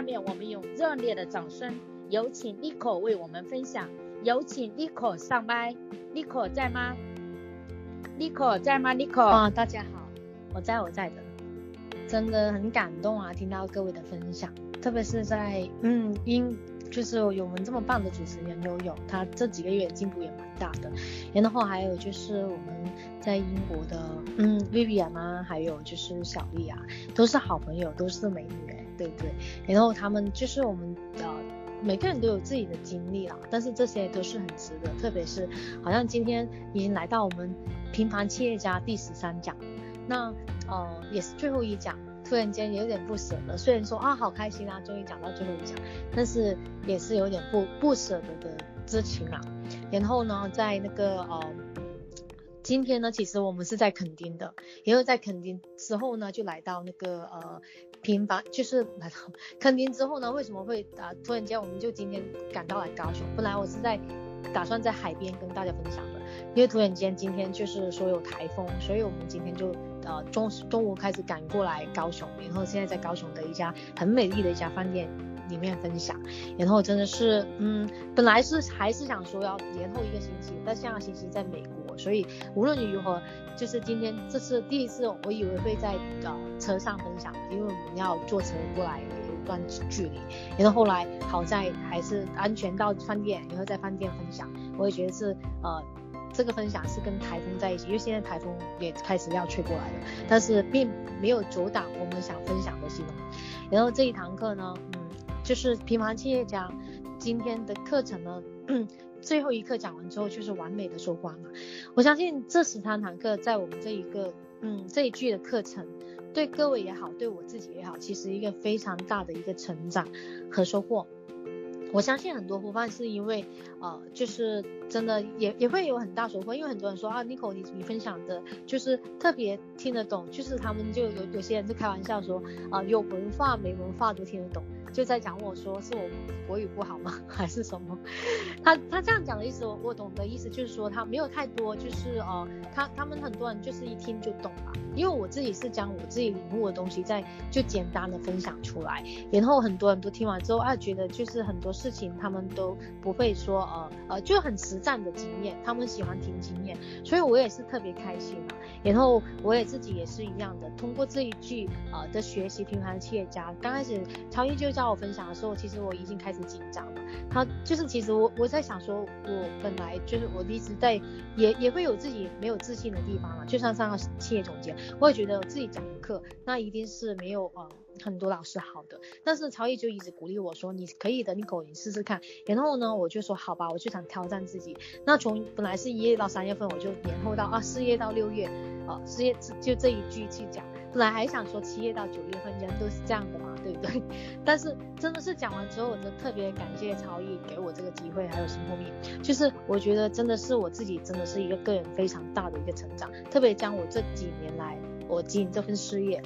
下面我们用热烈的掌声，有请 Nico 为我们分享。有请 Nico 上麦，Nico 在吗？Nico 在吗？Nico？啊，大家好，我在，我在的，真的很感动啊，听到各位的分享，特别是在嗯，因就是有我们这么棒的主持人悠悠，他这几个月进步也蛮大的，然后还有就是我们在英国的嗯 Vivian 啊，还有就是小丽啊，都是好朋友，都是美女，对不对？然后他们就是我们的。每个人都有自己的经历啦，但是这些都是很值得，特别是好像今天已经来到我们平凡企业家第十三讲，那呃也是最后一讲，突然间有点不舍得，虽然说啊好开心啊，终于讲到最后一讲，但是也是有点不不舍得的之情啊。然后呢，在那个呃今天呢，其实我们是在垦丁的，然后在垦丁之后呢，就来到那个呃。平房就是来到 垦丁之后呢，为什么会啊突然间我们就今天赶到来高雄？本来我是在打算在海边跟大家分享的，因为突然间今天就是说有台风，所以我们今天就呃中中午开始赶过来高雄，然后现在在高雄的一家很美丽的一家饭店里面分享，然后真的是嗯本来是还是想说要延后一个星期，但下个星期在美国，所以无论如何。就是今天这是第一次，我以为会在呃车上分享，因为我们要坐车过来有一段距离，然后后来好在还是安全到饭店，然后在饭店分享。我也觉得是呃这个分享是跟台风在一起，因为现在台风也开始要吹过来了，但是并没有阻挡我们想分享的新闻。然后这一堂课呢，嗯，就是平凡企业家今天的课程呢。最后一课讲完之后就是完美的收官嘛。我相信这十三堂课在我们这一个嗯这一季的课程，对各位也好，对我自己也好，其实一个非常大的一个成长和收获。我相信很多伙伴是因为呃就是真的也也会有很大收获，因为很多人说啊，Nico 你你分享的就是特别听得懂，就是他们就有有些人就开玩笑说啊、有文化没文化都听得懂。就在讲我说是我国语不好吗？还是什么？他他这样讲的意思，我我懂的意思就是说他没有太多，就是呃，他他们很多人就是一听就懂了。因为我自己是将我自己领悟的东西在就简单的分享出来，然后很多人都听完之后啊，觉得就是很多事情他们都不会说呃呃就很实战的经验，他们喜欢听经验，所以我也是特别开心啊。然后我也自己也是一样的，通过这一句呃的学习平凡企业家，刚开始超一就到我分享的时候，其实我已经开始紧张了。他就是其实我我在想说，我本来就是我一直在也也会有自己没有自信的地方嘛，就像上个企业总监。我也觉得自己讲的课，那一定是没有呃很多老师好的。但是曹毅就一直鼓励我说，你可以的，Nico，你试试看。然后呢，我就说好吧，我就想挑战自己。那从本来是一月到三月份，我就延后到啊四月到六月，啊四月就这一句去讲。本来还想说七月到九月份，人都是这样的嘛，对不对？但是真的是讲完之后，我真的特别感谢超毅给我这个机会，还有新后面，就是我觉得真的是我自己真的是一个个人非常大的一个成长，特别将我这几年来我经营这份事业，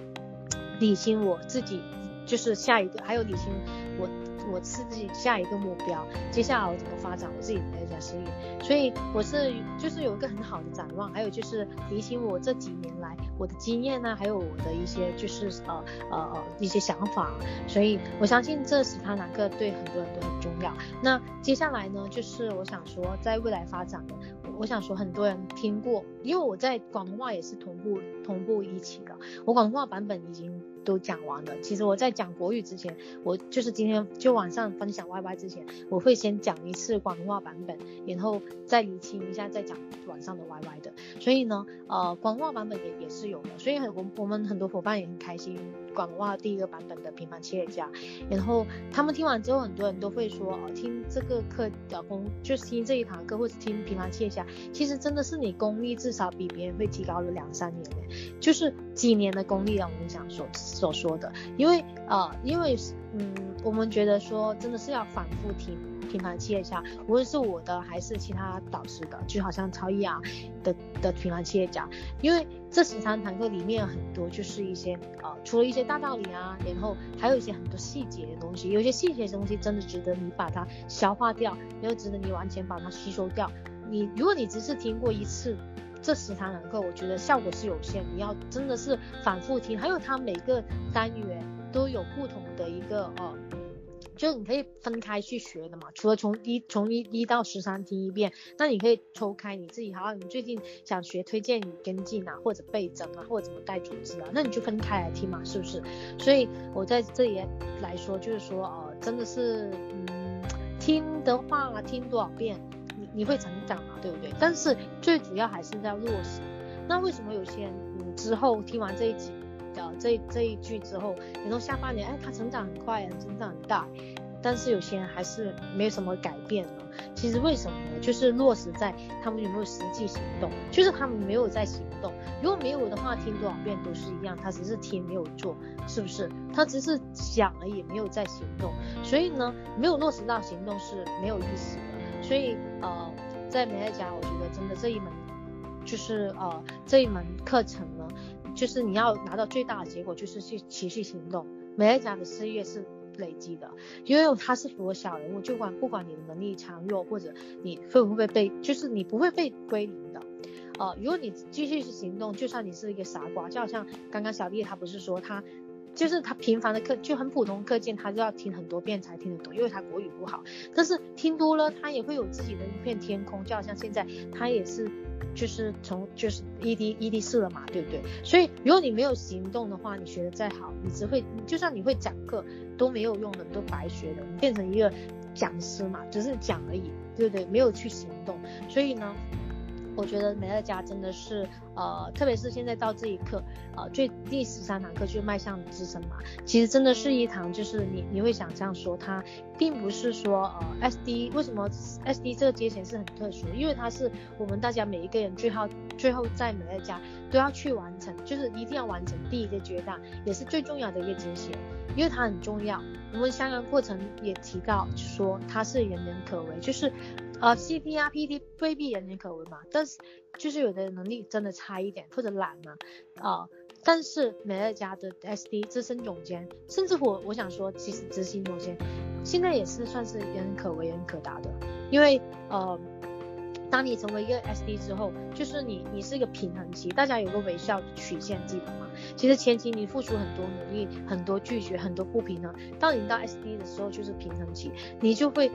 理清我自己就是下一个，还有理清我。我是自己下一个目标，接下来我怎么发展我自己的一家事业，所以我是就是有一个很好的展望，还有就是提醒我这几年来我的经验呢、还有我的一些就是呃呃呃一些想法，所以我相信这十堂课对很多人都很重要。那接下来呢，就是我想说在未来发展呢，我想说很多人听过，因为我在广东话也是同步同步一起的，我广东话版本已经。都讲完了。其实我在讲国语之前，我就是今天就晚上分享 YY 之前，我会先讲一次广东话版本，然后再理清一下，再讲晚上的 YY 的。所以呢，呃，广东话版本也也是有的。所以很我我们很多伙伴也很开心。广东话第一个版本的平凡企业家，然后他们听完之后，很多人都会说，哦，听这个课的功，就是听这一堂课，或者听平凡企业家，其实真的是你功力至少比别人会提高了两三年，就是几年的功力啊，我们想所所说的，因为呃，因为嗯，我们觉得说真的是要反复听。平凡企业家，无论是我的还是其他导师的，就好像超一啊的的平凡企业家，因为这十三堂课里面很多就是一些呃，除了一些大道理啊，然后还有一些很多细节的东西，有些细节的东西真的值得你把它消化掉，又值得你完全把它吸收掉。你如果你只是听过一次这十三堂课，我觉得效果是有限，你要真的是反复听，还有它每个单元都有不同的一个呃。就你可以分开去学的嘛。除了从一从一一到十三听一遍，那你可以抽开你自己，好，你最近想学推荐语跟进啊，或者倍增啊，或者怎么带组织啊，那你就分开来听嘛，是不是？所以我在这里来说，就是说，呃，真的是，嗯，听的话听多少遍，你你会成长嘛，对不对？但是最主要还是要落实。那为什么有些人，嗯，之后听完这一集？的这这一句之后，你说下半年，哎，他成长很快啊，成长很大，但是有些人还是没有什么改变呢。其实为什么呢？就是落实在他们有没有实际行动，就是他们没有在行动。如果没有的话，听多少遍都是一样，他只是听没有做，是不是？他只是想了也，没有在行动。所以呢，没有落实到行动是没有意思的。所以呃，在美乐家，我觉得真的这一门就是呃这一门课程。就是你要拿到最大的结果，就是去持续行动。美乐家的事业是累积的，因为它是符合小人物，就管不管你的能力强弱，或者你会不会被，就是你不会被归零的。呃，如果你继续去行动，就算你是一个傻瓜，就好像刚刚小丽他不是说他。就是他平凡的课就很普通课件，他就要听很多遍才听得懂，因为他国语不好。但是听多了，他也会有自己的一片天空，就好像现在他也是，就是从就是 ED ED 四了嘛，对不对？所以如果你没有行动的话，你学的再好，你只会，就算你会讲课都没有用的，都白学的，变成一个讲师嘛，只是讲而已，对不对？没有去行动，所以呢。我觉得美乐家真的是，呃，特别是现在到这一刻，呃，最第十三堂课就迈向资深嘛，其实真的是一堂，就是你你会想象说，它并不是说，呃，SD 为什么 SD 这个阶层是很特殊，因为它是我们大家每一个人最后最后在美乐家都要去完成，就是一定要完成第一个阶段，也是最重要的一个阶前，因为它很重要。我们相关过程也提到说，它是人人可为，就是。啊，CP、PT 未必人人可为嘛，但是就是有的能力真的差一点或者懒嘛，啊、但是美乐家的 SD 资深总监，甚至我我想说，其实执行总监现在也是算是人人可为人可达的，因为呃。当你成为一个 SD 之后，就是你你是一个平衡期，大家有个微笑曲线记得吗？其实前期你付出很多努力，很多拒绝，很多不平衡。到你到 SD 的时候，就是平衡期，你就会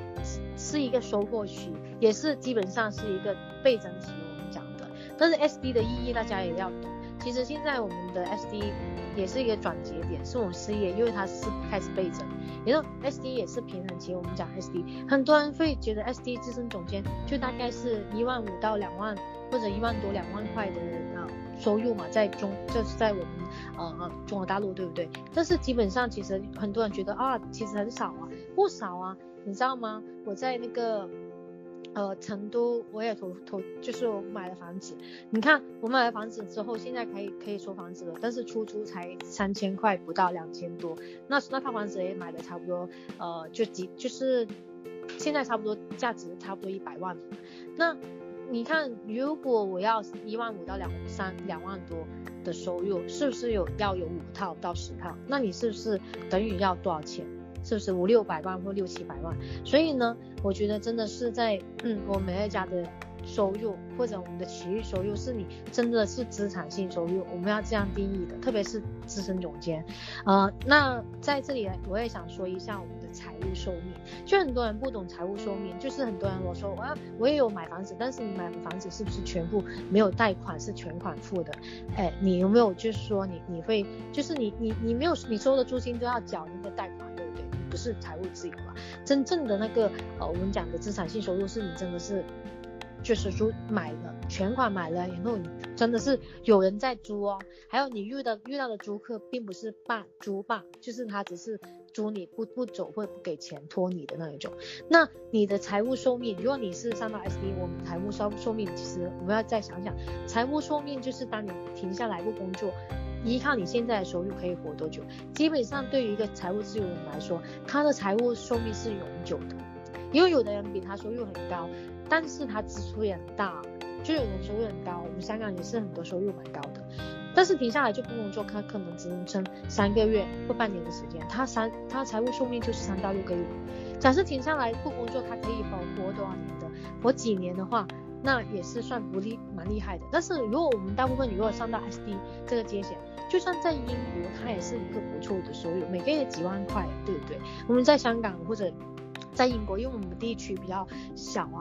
是一个收获期，也是基本上是一个倍增期，我们讲的。但是 SD 的意义大家也要懂。其实现在我们的 SD 也是一个转折点，是我们事业，因为它是开始倍增。也就 SD 也是平衡期，我们讲 SD，很多人会觉得 SD 资深总监就大概是一万五到两万或者一万多两万块的啊收入嘛，在中就是在我们呃中国大陆对不对？但是基本上其实很多人觉得啊，其实很少啊，不少啊，你知道吗？我在那个。呃，成都我也投投，就是我买了房子。你看，我买了房子之后，现在可以可以收房子了，但是出租才三千块，不到两千多。那那套房子也买的差不多，呃，就几就是现在差不多价值差不多一百万。那你看，如果我要一万五到两三两万多的收入，是不是有要有五套到十套？那你是不是等于要多少钱？是不是五六百万或六七百万？所以呢，我觉得真的是在嗯，我们美乐家的收入或者我们的企业收入，是你真的是资产性收入，我们要这样定义的。特别是资深总监，呃，那在这里我也想说一下我们的财务寿命。就很多人不懂财务寿命，就是很多人我说我要我也有买房子，但是你买的房子是不是全部没有贷款，是全款付的？哎，你有没有就是说你你会就是你你你没有你收的租金都要缴那个贷款？不是财务自由了，真正的那个呃，我们讲的资产性收入是你真的是就是租买了全款买了，然后你真的是有人在租哦，还有你遇到遇到的租客并不是霸租霸，就是他只是租你不不走或者不给钱拖你的那一种。那你的财务寿命，如果你是上到 SD，我们财务寿寿命其实我们要再想想，财务寿命就是当你停下来不工作。依靠你现在的收入可以活多久？基本上对于一个财务自由人来说，他的财务寿命是永久的。因为有的人比他收入很高，但是他支出也很大，就有人收入很高，我们香港也是很多收入蛮高的，但是停下来就不工作，他可能只能撑三个月或半年的时间，他三他财务寿命就是三到六个月。假设停下来不工作，他可以保活多少年的？活几年的话，那也是算不厉蛮厉害的。但是如果我们大部分如果上到 SD 这个阶线，就算在英国，它也是一个不错的收入，每个月几万块，对不对？我们在香港或者在英国，因为我们地区比较小啊，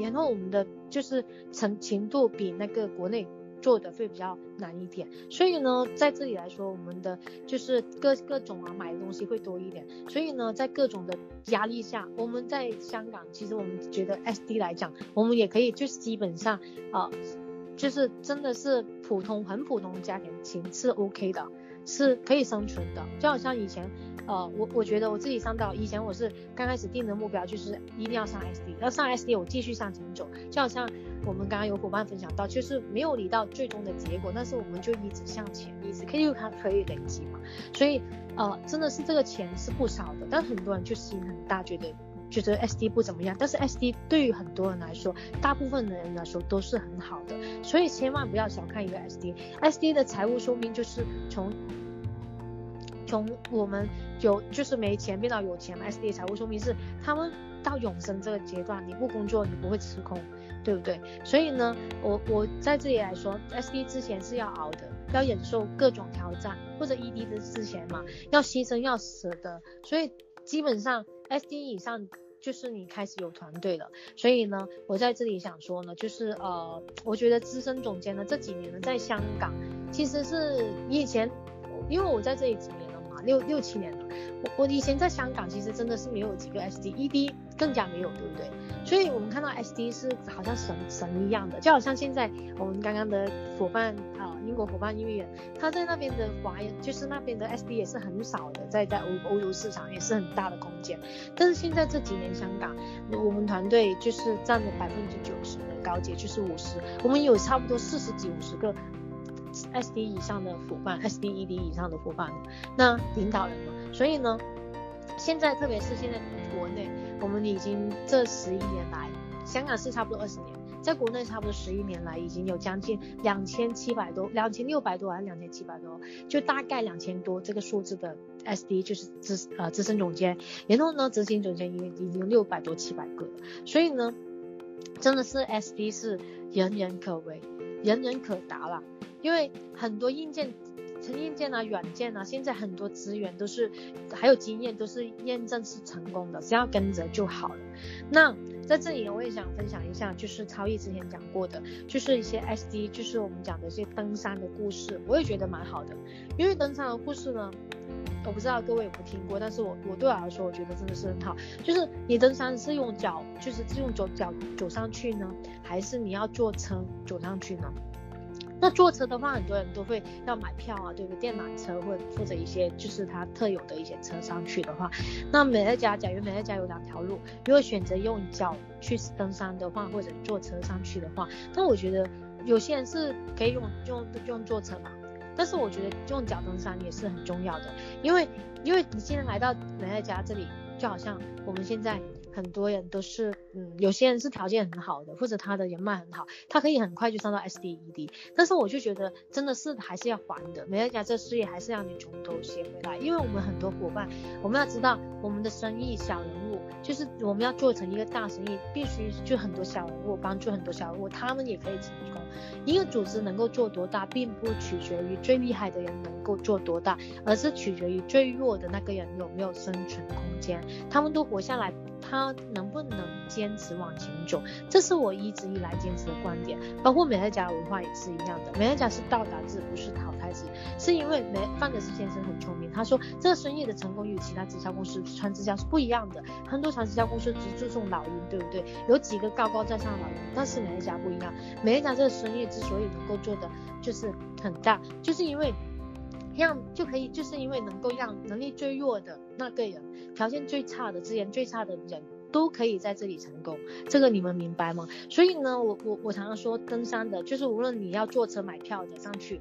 然后我们的就是成程度比那个国内。做的会比较难一点，所以呢，在这里来说，我们的就是各各种啊买的东西会多一点，所以呢，在各种的压力下，我们在香港，其实我们觉得 SD 来讲，我们也可以就是基本上啊、就是真的是普通很普通的家庭情是 OK 的。是可以生存的，就好像以前，呃，我我觉得我自己上到以前我是刚开始定的目标就是一定要上 SD，要上 SD 我继续向前走，就好像我们刚刚有伙伴分享到，就是没有理到最终的结果，但是我们就一直向前，一直可以它可以累积嘛，所以呃真的是这个钱是不少的，但很多人就心很大，觉得。觉得 SD 不怎么样，但是 SD 对于很多人来说，大部分的人来说都是很好的，所以千万不要小看一个 SD。SD 的财务说明就是从从我们有就是没钱变到有钱嘛，SD 财务说明是他们到永生这个阶段，你不工作你不会吃空，对不对？所以呢，我我在这里来说，SD 之前是要熬的，要忍受各种挑战，或者 ED 的之前嘛，要牺牲要舍得，所以基本上。SD 以上就是你开始有团队了，所以呢，我在这里想说呢，就是呃，我觉得资深总监呢这几年呢，在香港其实是以前，因为我在这里几年六六七年了，我我以前在香港其实真的是没有几个 SD，ED 更加没有，对不对？所以我们看到 SD 是好像神神一样的，就好像现在我们刚刚的伙伴啊、英国伙伴音乐，他在那边的华人，就是那边的 SD 也是很少的，在在欧欧洲市场也是很大的空间。但是现在这几年香港，我们团队就是占了百分之九十的高阶，就是五十，我们有差不多四十几五十个 SD 以上的伙伴，SD ED 以上的伙伴，那领导人嘛，所以呢，现在特别是现在国内。我们已经这十一年来，香港是差不多二十年，在国内差不多十一年来，已经有将近两千七百多、两千六百多还是两千七百多，就大概两千多这个数字的 SD 就是资呃资深总监，然后呢执行总监已已经六百多七百个，所以呢，真的是 SD 是人人可为，人人可达了，因为很多硬件。成硬件啊，软件啊，现在很多资源都是，还有经验都是验证是成功的，只要跟着就好了。那在这里我也想分享一下，就是超毅之前讲过的，就是一些 SD，就是我们讲的一些登山的故事，我也觉得蛮好的。因为登山的故事呢，我不知道各位有没有听过，但是我我对我来说，我觉得真的是很好。就是你登山是用脚，就是用脚脚走上去呢，还是你要坐车走上去呢？那坐车的话，很多人都会要买票啊，对不对？电缆车或者或者一些就是它特有的一些车上去的话，那美乐家假如美乐家有两条路，如果选择用脚去登山的话，或者坐车上去的话，那我觉得有些人是可以用用用坐车嘛，但是我觉得用脚登山也是很重要的，因为因为你现在来到美乐家这里，就好像我们现在。很多人都是，嗯，有些人是条件很好的，或者他的人脉很好，他可以很快就上到 SDED。但是我就觉得，真的是还是要还的。美乐家这事业还是让你从头学回来，因为我们很多伙伴，我们要知道，我们的生意小人物，就是我们要做成一个大生意，必须就很多小人物帮助很多小人物，他们也可以成功。一个组织能够做多大，并不取决于最厉害的人能够做多大，而是取决于最弱的那个人有没有生存空间。他们都活下来。他能不能坚持往前走，这是我一直以来坚持的观点。包括美乐家文化也是一样的，美乐家是到达制，不是淘汰制。是因为美范德斯先生很聪明，他说这个生意的成功与其他直销公司传直销是不一样的。很多传直销公司只注重老鹰，对不对？有几个高高在上的老鹰，但是美乐家不一样。美乐家这个生意之所以能够做的就是很大，就是因为。让就可以，就是因为能够让能力最弱的那个人，条件最差的、资源最差的人都可以在这里成功，这个你们明白吗？所以呢，我我我常常说，登山的，就是无论你要坐车买票的上去，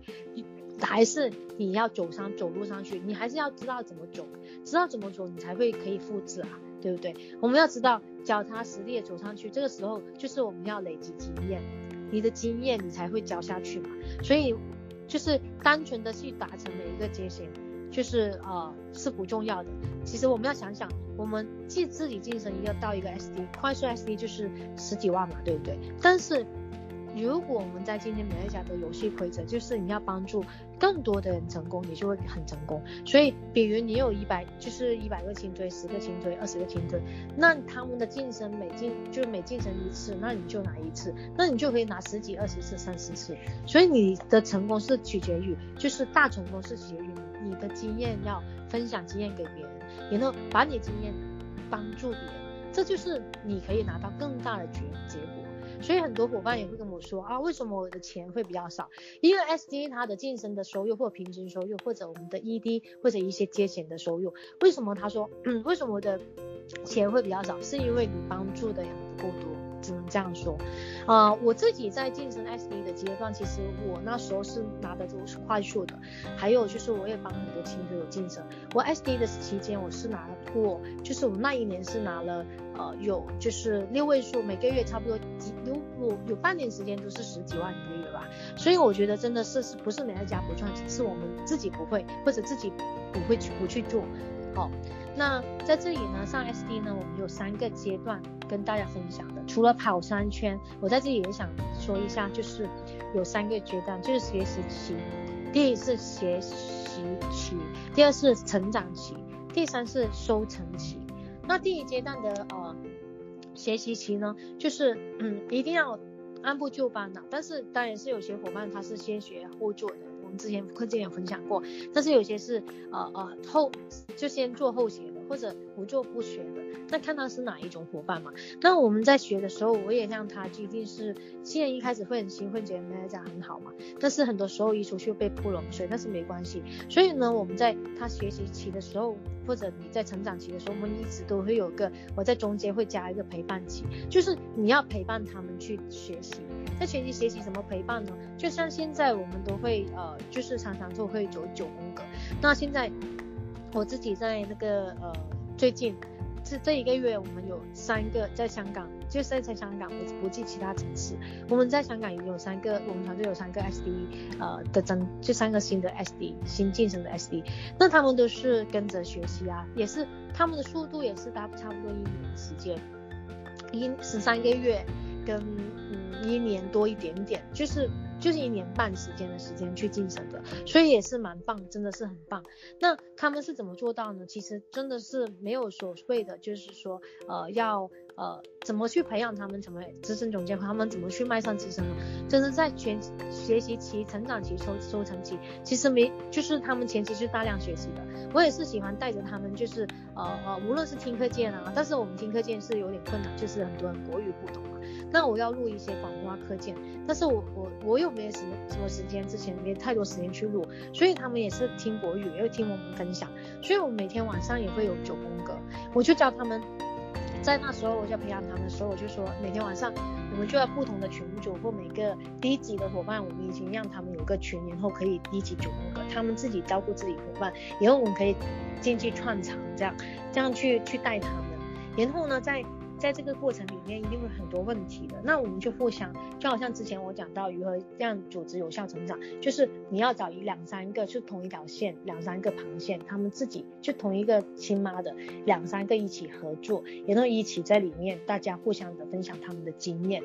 还是你要走上走路上去，你还是要知道怎么走，知道怎么走，你才会可以复制啊，对不对？我们要知道脚踏实地的走上去，这个时候就是我们要累积经验，你的经验你才会教下去嘛，所以。就是单纯的去达成每一个阶线，就是呃是不重要的。其实我们要想想，我们既自己晋升一个到一个 SD，快速 SD 就是十几万嘛，对不对？但是如果我们在今天美乐家的游戏规则，就是你要帮助更多的人成功，你就会很成功。所以，比如你有一百，就是一百个轻推，十个轻推，二十个轻推，那他们的晋升每进就每晋升一次，那你就拿一次，那你就可以拿十几、二十次、三十次。所以你的成功是取决于，就是大成功是取决于你的经验要分享经验给别人，然后把你经验帮助别人，这就是你可以拿到更大的结结果。所以很多伙伴也会跟我说啊，为什么我的钱会比较少？因为 SD 它的晋升的收入或平均收入，或者我们的 ED 或者一些接钱的收入，为什么他说，嗯，为什么我的钱会比较少？是因为你帮助的人不够多。只能这样说，啊、我自己在晋升 SD 的阶段，其实我那时候是拿的都是快速的，还有就是我也帮很多亲朋友晋升。我 SD 的期间，我是拿了过，就是我们那一年是拿了，呃，有就是六位数，每个月差不多几有有有半年时间都是十几万一个月吧。所以我觉得真的是是不是每一家不赚钱，是我们自己不会或者自己不会去不去做，哦。那在这里呢，上 SD 呢，我们有三个阶段跟大家分享的。除了跑三圈，我在这里也想说一下，就是有三个阶段，就是学习期，第一是学习期，第二是成长期，第三是收成期。那第一阶段的呃学习期呢，就是嗯一定要按部就班的，但是当然是有些伙伴他是先学后做的。之前课件有分享过，但是有些是呃呃后就先做后学，或者不做不学的，那看他是哪一种伙伴嘛。那我们在学的时候，我也让他一定是新人一开始会很兴奋，觉得卖家很好嘛。但是很多时候一出去被泼冷水，但是没关系。所以呢，我们在他学习期的时候，或者你在成长期的时候，我们一直都会有个我在中间会加一个陪伴期，就是你要陪伴他们去学习。在学习学习怎么陪伴呢？就像现在我们都会呃，就是常常都会走九宫格。那现在我自己在那个呃，最近这这一个月，我们有三个在香港，就是在香港不不计其他城市，我们在香港也有三个，我们团队有三个 SD 呃的增，就三个新的 SD 新晋升的 SD，那他们都是跟着学习啊，也是他们的速度也是大差不多一年时间，一十三个月跟嗯。一年多一点点，就是就是一年半时间的时间去晋升的，所以也是蛮棒，真的是很棒。那他们是怎么做到呢？其实真的是没有所谓的，就是说呃要呃怎么去培养他们成为资深总监，他们怎么去迈上资深呢？就是在全学习期、成长期、收收成期，其实没就是他们前期是大量学习的。我也是喜欢带着他们，就是呃呃无论是听课件啊，但是我们听课件是有点困难，就是很多人国语不懂。那我要录一些广东话课件，但是我我我又没有什么什么时间，之前没太多时间去录，所以他们也是听国语，也会听我们分享，所以我每天晚上也会有九宫格，我就教他们，在那时候我就培养他们的时候，我就说每天晚上我们就要不同的群组或每个低级的伙伴，我们已经让他们有个群，然后可以低级九宫格，他们自己照顾自己伙伴，然后我们可以进去串场，这样这样去去带他们，然后呢在。在这个过程里面一定会很多问题的，那我们就互相，就好像之前我讲到如何让组织有效成长，就是你要找一两三个就同一条线，两三个螃蟹，他们自己就同一个亲妈的两三个一起合作，然后一起在里面大家互相的分享他们的经验，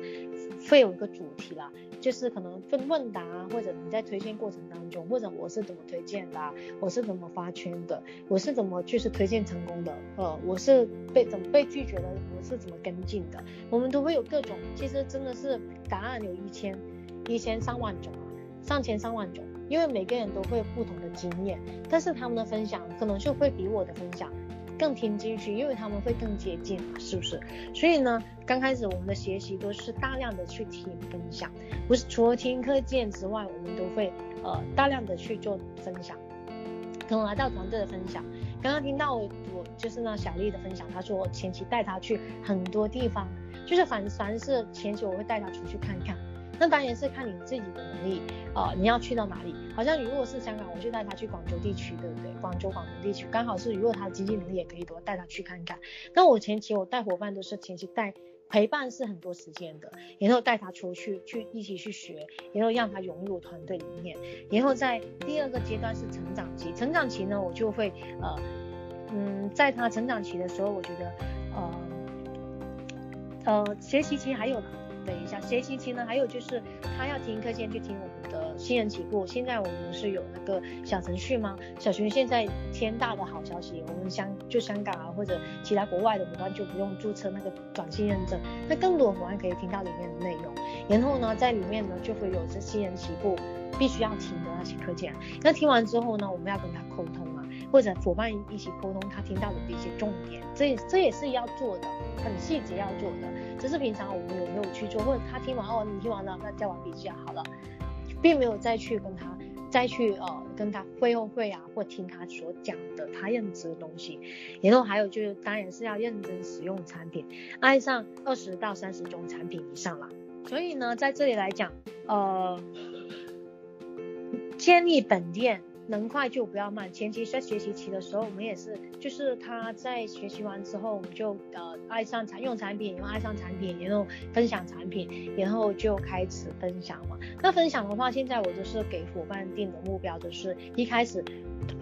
会有一个主题啦。就是可能分问答，或者你在推荐过程当中，或者我是怎么推荐的，我是怎么发圈的，我是怎么就是推荐成功的，呃，我是被怎么被拒绝的，我是怎么跟进的，我们都会有各种，其实真的是答案有一千一千上万种啊，上千上万种，因为每个人都会有不同的经验，但是他们的分享可能就会比我的分享。更听进去，因为他们会更接近嘛，是不是？所以呢，刚开始我们的学习都是大量的去听分享，不是除了听课件之外，我们都会呃大量的去做分享。可能来到团队的分享，刚刚听到我就是那小丽的分享，她说我前期带她去很多地方，就是凡凡是前期我会带她出去看看。那当然是看你自己的能力，呃，你要去到哪里？好像如果是香港，我就带他去广州地区，对不对？广州、广东地区刚好是，如果他经济能力也可以的话，带他去看看。那我前期我带伙伴都是前期带陪伴是很多时间的，然后带他出去去一起去学，然后让他融入团队里面。然后在第二个阶段是成长期，成长期呢，我就会呃嗯，在他成长期的时候，我觉得呃呃学习期还有等一下，学习期呢，还有就是他要听课先去听我们的新人起步。现在我们是有那个小程序吗？小程序现在天大的好消息，我们香就香港啊或者其他国外的伙伴就不用注册那个短信认证，那更多伙伴可以听到里面的内容。然后呢，在里面呢就会有这新人起步必须要听的那些课件。那听完之后呢，我们要跟他沟通啊，或者伙伴一起沟通他听到的一些重点，这这也是要做的，很细节要做的。只是平常我们有没有去做，或者他听完哦，你听完了，那交完笔记好了，并没有再去跟他再去呃跟他会后会啊，或听他所讲的他认知的东西。然后还有就是，当然是要认真使用产品，爱上二十到三十种产品以上了。所以呢，在这里来讲，呃，建立本店。能快就不要慢。前期在学习期的时候，我们也是，就是他在学习完之后，我们就呃爱上产用产品，然后爱上产品，然后分享产品，然后就开始分享嘛。那分享的话，现在我就是给伙伴定的目标，就是一开始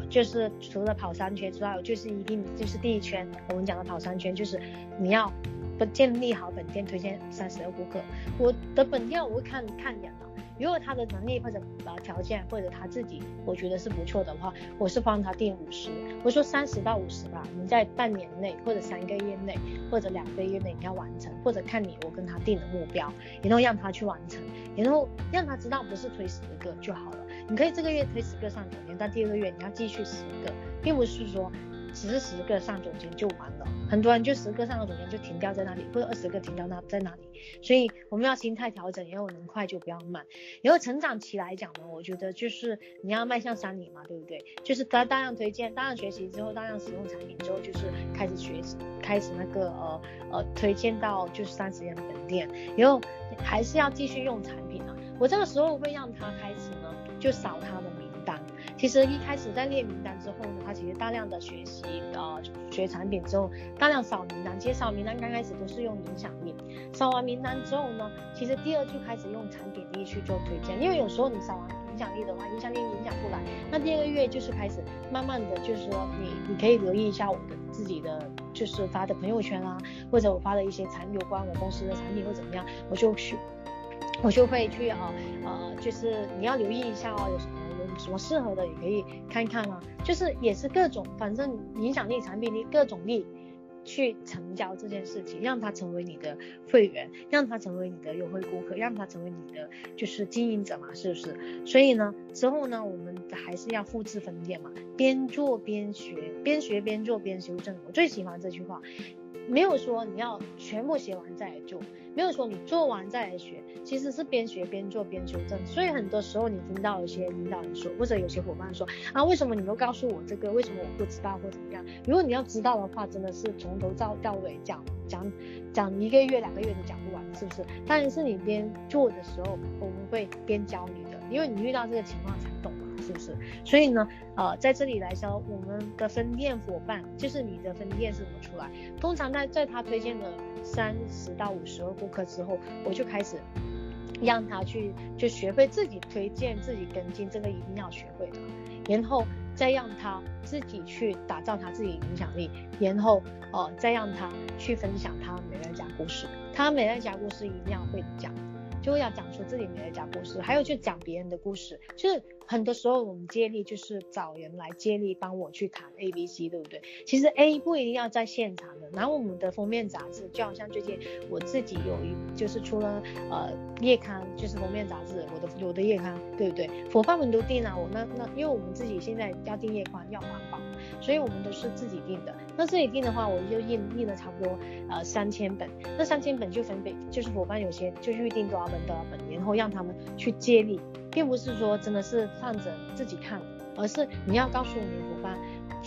就是除了跑三圈之外，就是一定就是第一圈，我们讲的跑三圈，就是你要不建立好本店，推荐三十个顾客。我的本店我会看看两。如果他的能力或者呃条件或者他自己我觉得是不错的话，我是帮他定五十，我说三十到五十吧，你在半年内或者三个月内或者两个月内你要完成，或者看你我跟他定的目标，然后让他去完成，然后让他知道不是推十个就好了，你可以这个月推十个上总监，但第二个月你要继续十个，并不是说。只是十个上总监就完了，很多人就十个上了总监就停掉在那里，或者二十个停掉那在那里，所以我们要心态调整，然后能快就不要慢。然后成长期来讲呢，我觉得就是你要迈向三年嘛，对不对？就是大大量推荐、大量学习之后、大量使用产品之后，就是开始学习，开始那个呃呃推荐到就是三十人本店，然后还是要继续用产品啊。我这个时候会让他开始呢，就扫他的。其实一开始在列名单之后呢，他其实大量的学习，呃，学产品之后，大量扫名单。其实扫名单刚开始都是用影响力，扫完名单之后呢，其实第二就开始用产品力去做推荐。因为有时候你扫完影响力的话，影响力影响不来，那第二个月就是开始慢慢的就是说你你可以留意一下我的自己的就是发的朋友圈啊，或者我发的一些产有关我公司的产品或怎么样，我就去我就会去啊呃，就是你要留意一下哦，有什么。什么适合的也可以看看啊，就是也是各种，反正影响力、产品力、各种力去成交这件事情，让他成为你的会员，让他成为你的优惠顾客，让他成为你的就是经营者嘛，是不是？所以呢，之后呢，我们还是要复制分店嘛，边做边学，边学边做边修正。我最喜欢这句话，没有说你要全部学完再来做。没有说你做完再来学，其实是边学边做边修正。所以很多时候你听到有些领导人说，或者有些伙伴说啊，为什么你都告诉我这个？为什么我不知道或怎么样？如果你要知道的话，真的是从头到到尾讲讲讲一个月两个月都讲不完，是不是？当然是你边做的时候，我们会边教你的，因为你遇到这个情况才，是不是？所以呢，呃，在这里来说，我们的分店伙伴就是你的分店是怎么出来？通常在在他推荐的。三十到五十个顾客之后，我就开始让他去就学会自己推荐、自己跟进，这个一定要学会的。然后再让他自己去打造他自己影响力，然后呃再让他去分享他美乐家故事。他美乐家故事一定要会讲，就要讲出自己美乐家故事，还有去讲别人的故事，就是。很多时候我们接力就是找人来接力帮我去谈 A、B、C，对不对？其实 A 不一定要在现场的。然后我们的封面杂志，就好像最近我自己有一就是出了呃页刊，就是封面杂志，我的我的页刊，对不对？伙伴们都订了，我那那因为我们自己现在要订页刊要环保，所以我们都是自己订的。那自己订的话，我就印印了差不多呃三千本，那三千本就分给就是伙伴有些就预定多少本多少本，然后让他们去接力。并不是说真的是放着自己看，而是你要告诉你的伙伴，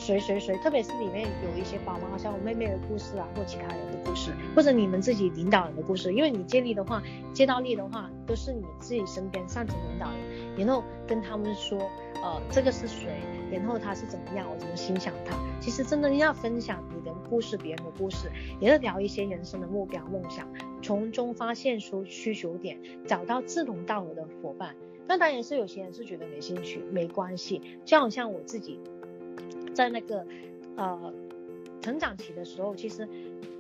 谁谁谁，特别是里面有一些宝妈，好像我妹妹的故事啊，或其他人的故事，或者你们自己领导人的故事，因为你接力的话，接到力的话，都是你自己身边上级领导人，然后跟他们说，呃，这个是谁，然后他是怎么样，我怎么欣赏他。其实真的要分享你的故事，别人的故事，也要聊一些人生的目标梦想，从中发现出需求点，找到志同道合的伙伴。那当然是有些人是觉得没兴趣，没关系。就好像我自己在那个呃成长期的时候，其实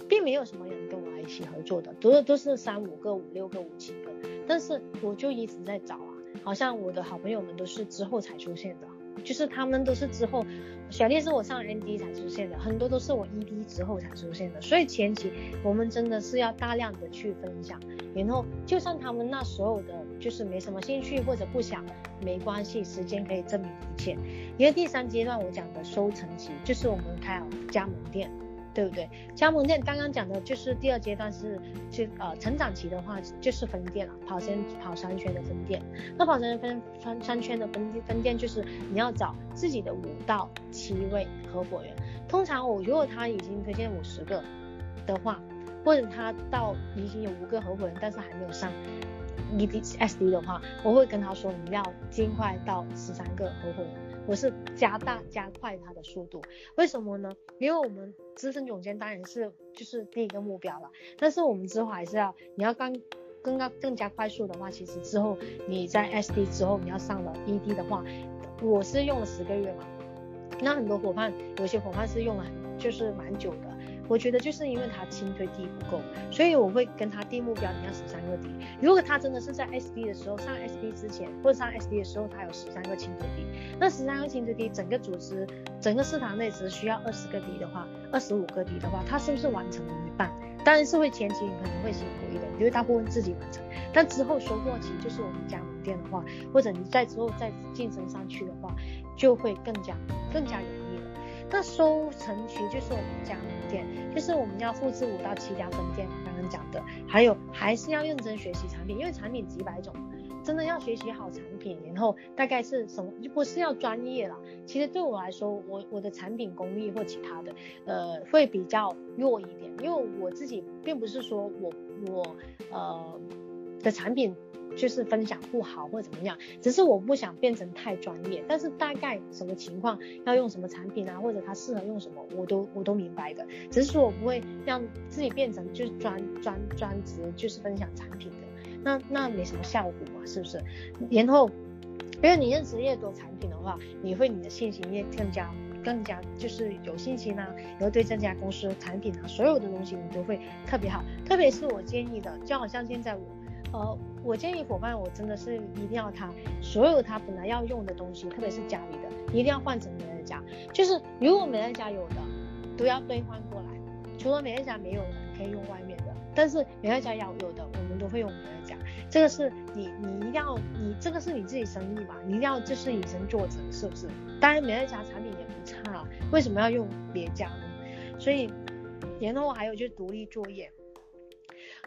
并没有什么人跟我一起合作的，都都是三五个、五六个、五七个，但是我就一直在找啊，好像我的好朋友们都是之后才出现的。就是他们都是之后，小丽是我上 ND 才出现的，很多都是我 ED 之后才出现的，所以前期我们真的是要大量的去分享，然后就算他们那所有的就是没什么兴趣或者不想，没关系，时间可以证明一切。因为第三阶段我讲的收成期，就是我们开好加盟店。对不对？加盟店刚刚讲的就是第二阶段是，就呃成长期的话就是分店了，跑先跑三圈的分店。那跑三分三三圈的分分店就是你要找自己的五到七位合伙人。通常我如果他已经推荐五十个的话，或者他到已经有五个合伙人，但是还没有上 ED SD 的话，我会跟他说你要尽快到十三个合伙人。我是加大加快它的速度，为什么呢？因为我们资深总监当然是就是第一个目标了，但是我们之后还是要你要刚更加更加快速的话，其实之后你在 SD 之后你要上了 ED 的话，我是用了十个月嘛，那很多伙伴有些伙伴是用了就是蛮久的。我觉得就是因为他轻推低不够，所以我会跟他定目标，你要十三个低。如果他真的是在 SD 的时候，上 SD 之前或者上 SD 的时候，他有十三个轻推低，那十三个轻推低，整个组织整个市场内只需要二十个低的话，二十五个低的话，他是不是完成了一半？当然是会前期你可能会辛苦一点，因为大部分自己完成，但之后收获期就是我们加盟店的话，或者你在之后再晋升上去的话，就会更加更加容易。那收成期就是我们加盟店，就是我们要复制五到七家分店，刚刚讲的，还有还是要认真学习产品，因为产品几百种，真的要学习好产品，然后大概是什么，就不是要专业啦。其实对我来说，我我的产品功力或其他的，呃，会比较弱一点，因为我自己并不是说我我呃的产品。就是分享不好或者怎么样，只是我不想变成太专业，但是大概什么情况要用什么产品啊，或者它适合用什么，我都我都明白的，只是说我不会让自己变成就是专专专职就是分享产品的，那那没什么效果嘛，是不是？然后，因为你认识越多产品的话，你会你的信心越更加更加就是有信心啊，然后对这家公司产品啊，所有的东西你都会特别好，特别是我建议的，就好像现在我。呃，我建议伙伴，我真的是一定要他所有他本来要用的东西，特别是家里的，一定要换成美乐家。就是如果美乐家有的，都要兑换过来。除了美乐家没有的，可以用外面的。但是美乐家要有的，我们都会用美乐家。这个是你，你一定要，你这个是你自己生意嘛，你一定要就是以身作则，是不是？当然美乐家产品也不差，为什么要用别家呢？所以，然后还有就是独立作业，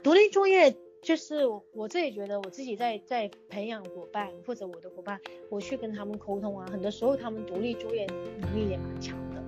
独立作业。就是我我自己觉得我自己在在培养伙伴或者我的伙伴，我去跟他们沟通啊，很多时候他们独立作业能力也蛮强的，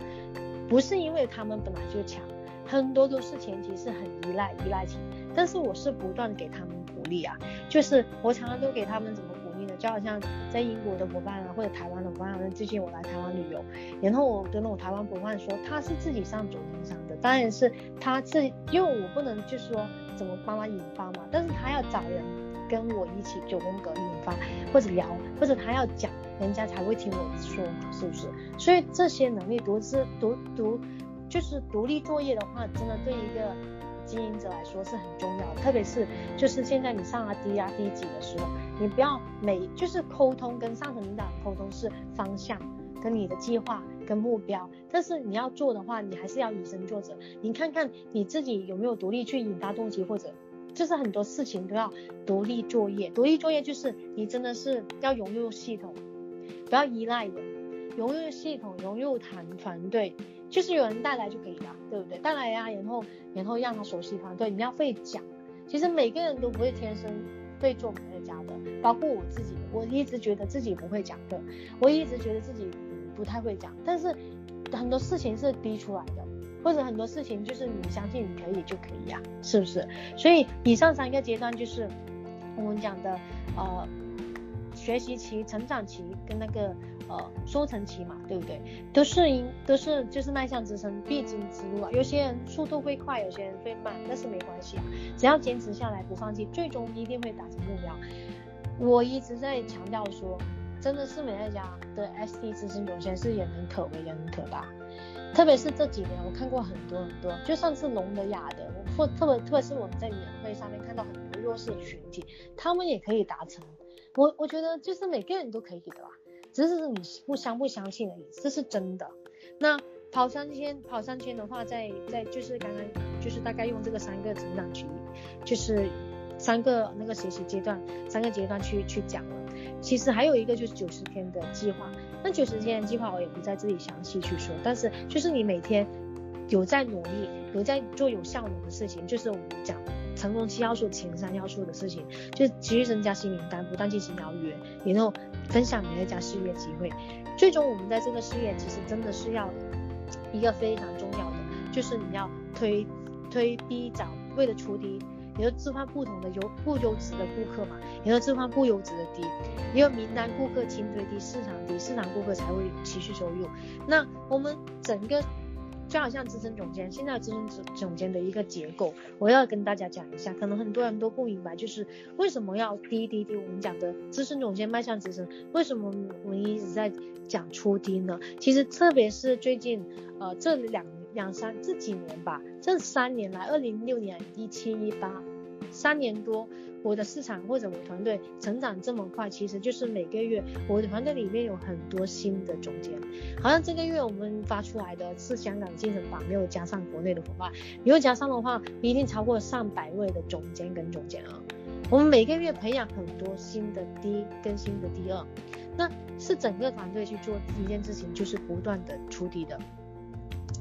不是因为他们本来就强，很多都是前期是很依赖依赖型，但是我是不断给他们鼓励啊，就是我常常都给他们怎么鼓励呢？就好像在英国的伙伴啊，或者台湾的伙伴啊，最近我来台湾旅游，然后我跟我台湾伙伴说，他是自己上总经商的，当然是他自因为我不能就是说。怎么帮他引发嘛？但是他要找人跟我一起九宫格引发，或者聊，或者他要讲，人家才会听我说嘛，是不是？所以这些能力独自独独就是独立作业的话，真的对一个经营者来说是很重要的。特别是就是现在你上了 D 啊 D 级的时候，你不要每就是沟通跟上层领导沟通是方向跟你的计划跟目标，但是你要做的话，你还是要以身作则。你看看你自己有没有独立去引发动机，或者就是很多事情都要独立作业。独立作业就是你真的是要融入系统，不要依赖人，融入系统，融入团团队，就是有人带来就可以了，对不对？带来呀、然后然后让他熟悉团队，你要会讲。其实每个人都不会天生会做美乐家的，包括我自己，我一直觉得自己不会讲课，我一直觉得自己。不太会讲，但是很多事情是逼出来的，或者很多事情就是你相信你可以就可以呀、啊，是不是？所以以上三个阶段就是我们讲的呃学习期、成长期跟那个呃收成期嘛，对不对？都是因都是就是迈向支撑必经之路啊。有些人速度会快，有些人会慢，但是没关系啊，只要坚持下来不放弃，最终一定会达成目标。我一直在强调说。真的是美乐家的 SD 资深总监是也很可为，也很可怕。特别是这几年，我看过很多很多，就算是聋的、哑的，或特别特别是我们在年会上面看到很多弱势群体，他们也可以达成。我我觉得就是每个人都可以的吧，只是你不相不相信而已，这是真的。那跑三千，跑三千的话在，在就是刚刚就是大概用这个三个成长期，就是三个那个学习阶段，三个阶段去去讲了。其实还有一个就是九十天的计划。那九十天的计划我也不在这里详细去说，但是就是你每天有在努力，有在做有效能的事情，就是我们讲成功七要素前三要素的事情，就持续增加新名单，不断进行邀约，然后分享美乐家事业机会。最终我们在这个事业其实真的是要一个非常重要的，就是你要推推逼找，为了出低。你要置换不同的优不优质的顾客嘛，你要置换不优质的低，因为名单顾客轻推低，市场低，市场顾客才会持续收入。那我们整个就好像资深总监，现在资深总总监的一个结构，我要跟大家讲一下，可能很多人都不明白，就是为什么要低低低，我们讲的资深总监迈向资深，为什么我们一直在讲出低呢？其实特别是最近呃这两。两三这几年吧，这三年来，二零一六年、一七、一八，三年多，我的市场或者我团队成长这么快，其实就是每个月我的团队里面有很多新的总监。好像这个月我们发出来的是香港精神榜，没有加上国内的伙伴，如果加上的话，一定超过上百位的总监跟总监啊。我们每个月培养很多新的 D 跟新的 D 二，那是整个团队去做一件事情，就是不断的出 D 的。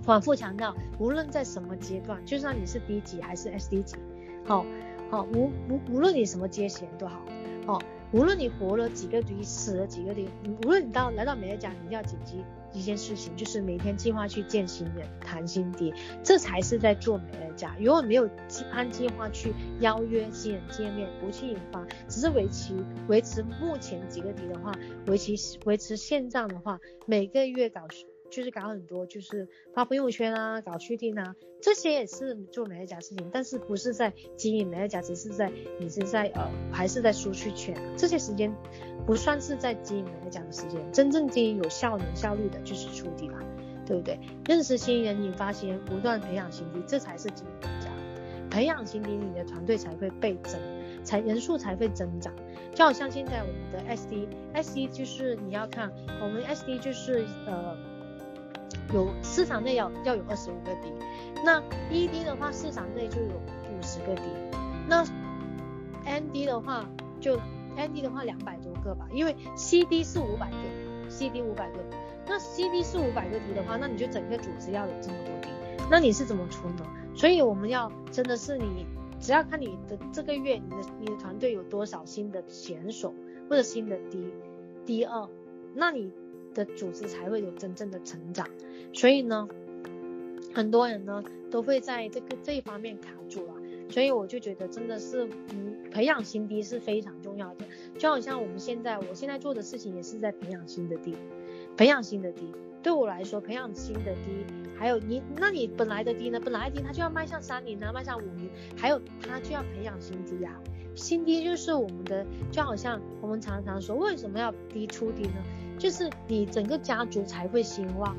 反复强调，无论在什么阶段，就算你是 D 级还是 SD 级，好，好，无无无论你什么阶衔都好，好，无论你活了几个 D，死了几个 D，无论你到来到美乐家，你一定要谨记一件事情，就是每天计划去见新人，谈新底这才是在做美乐家。如果没有按计划去邀约新人见面，不去引发，只是维持维持目前几个 D 的话，维持维持现状的话，每个月搞。就是搞很多，就是发朋友圈啊，搞续订啊，这些也是做美乐家事情，但是不是在经营美乐家，只是在你是在呃，还是在舒适圈，这些时间不算是在经营美乐家的时间，真正经营有效能效率的就是出地啦，对不对？认识新人，引发新人，不断培养新地，这才是经营美乐家。培养新地，你的团队才会倍增，才人数才会增长。就好像现在我们的 SD，SD 就是你要看我们 SD 就是呃。有市场内要要有二十五个 D，那 ED 的话市场内就有五十个 D，那 ND 的话就 ND 的话两百多个吧，因为 CD 是五百个，CD 五百个，那 CD 是五百个 D 的话，那你就整个组织要有这么多 D，那你是怎么出呢？所以我们要真的是你只要看你的这个月你的你的团队有多少新的选手或者新的 D D 二，那你的组织才会有真正的成长。所以呢，很多人呢都会在这个这一方面卡住了，所以我就觉得真的是，嗯，培养新低是非常重要的。就好像我们现在，我现在做的事情也是在培养新的低培养新的低。对我来说，培养新的低还有你，那你本来的低呢？本来的 D 它就要迈向三年啊，迈向五年，还有它就要培养新低啊。新低就是我们的，就好像我们常常说，为什么要低出低呢？就是你整个家族才会兴旺。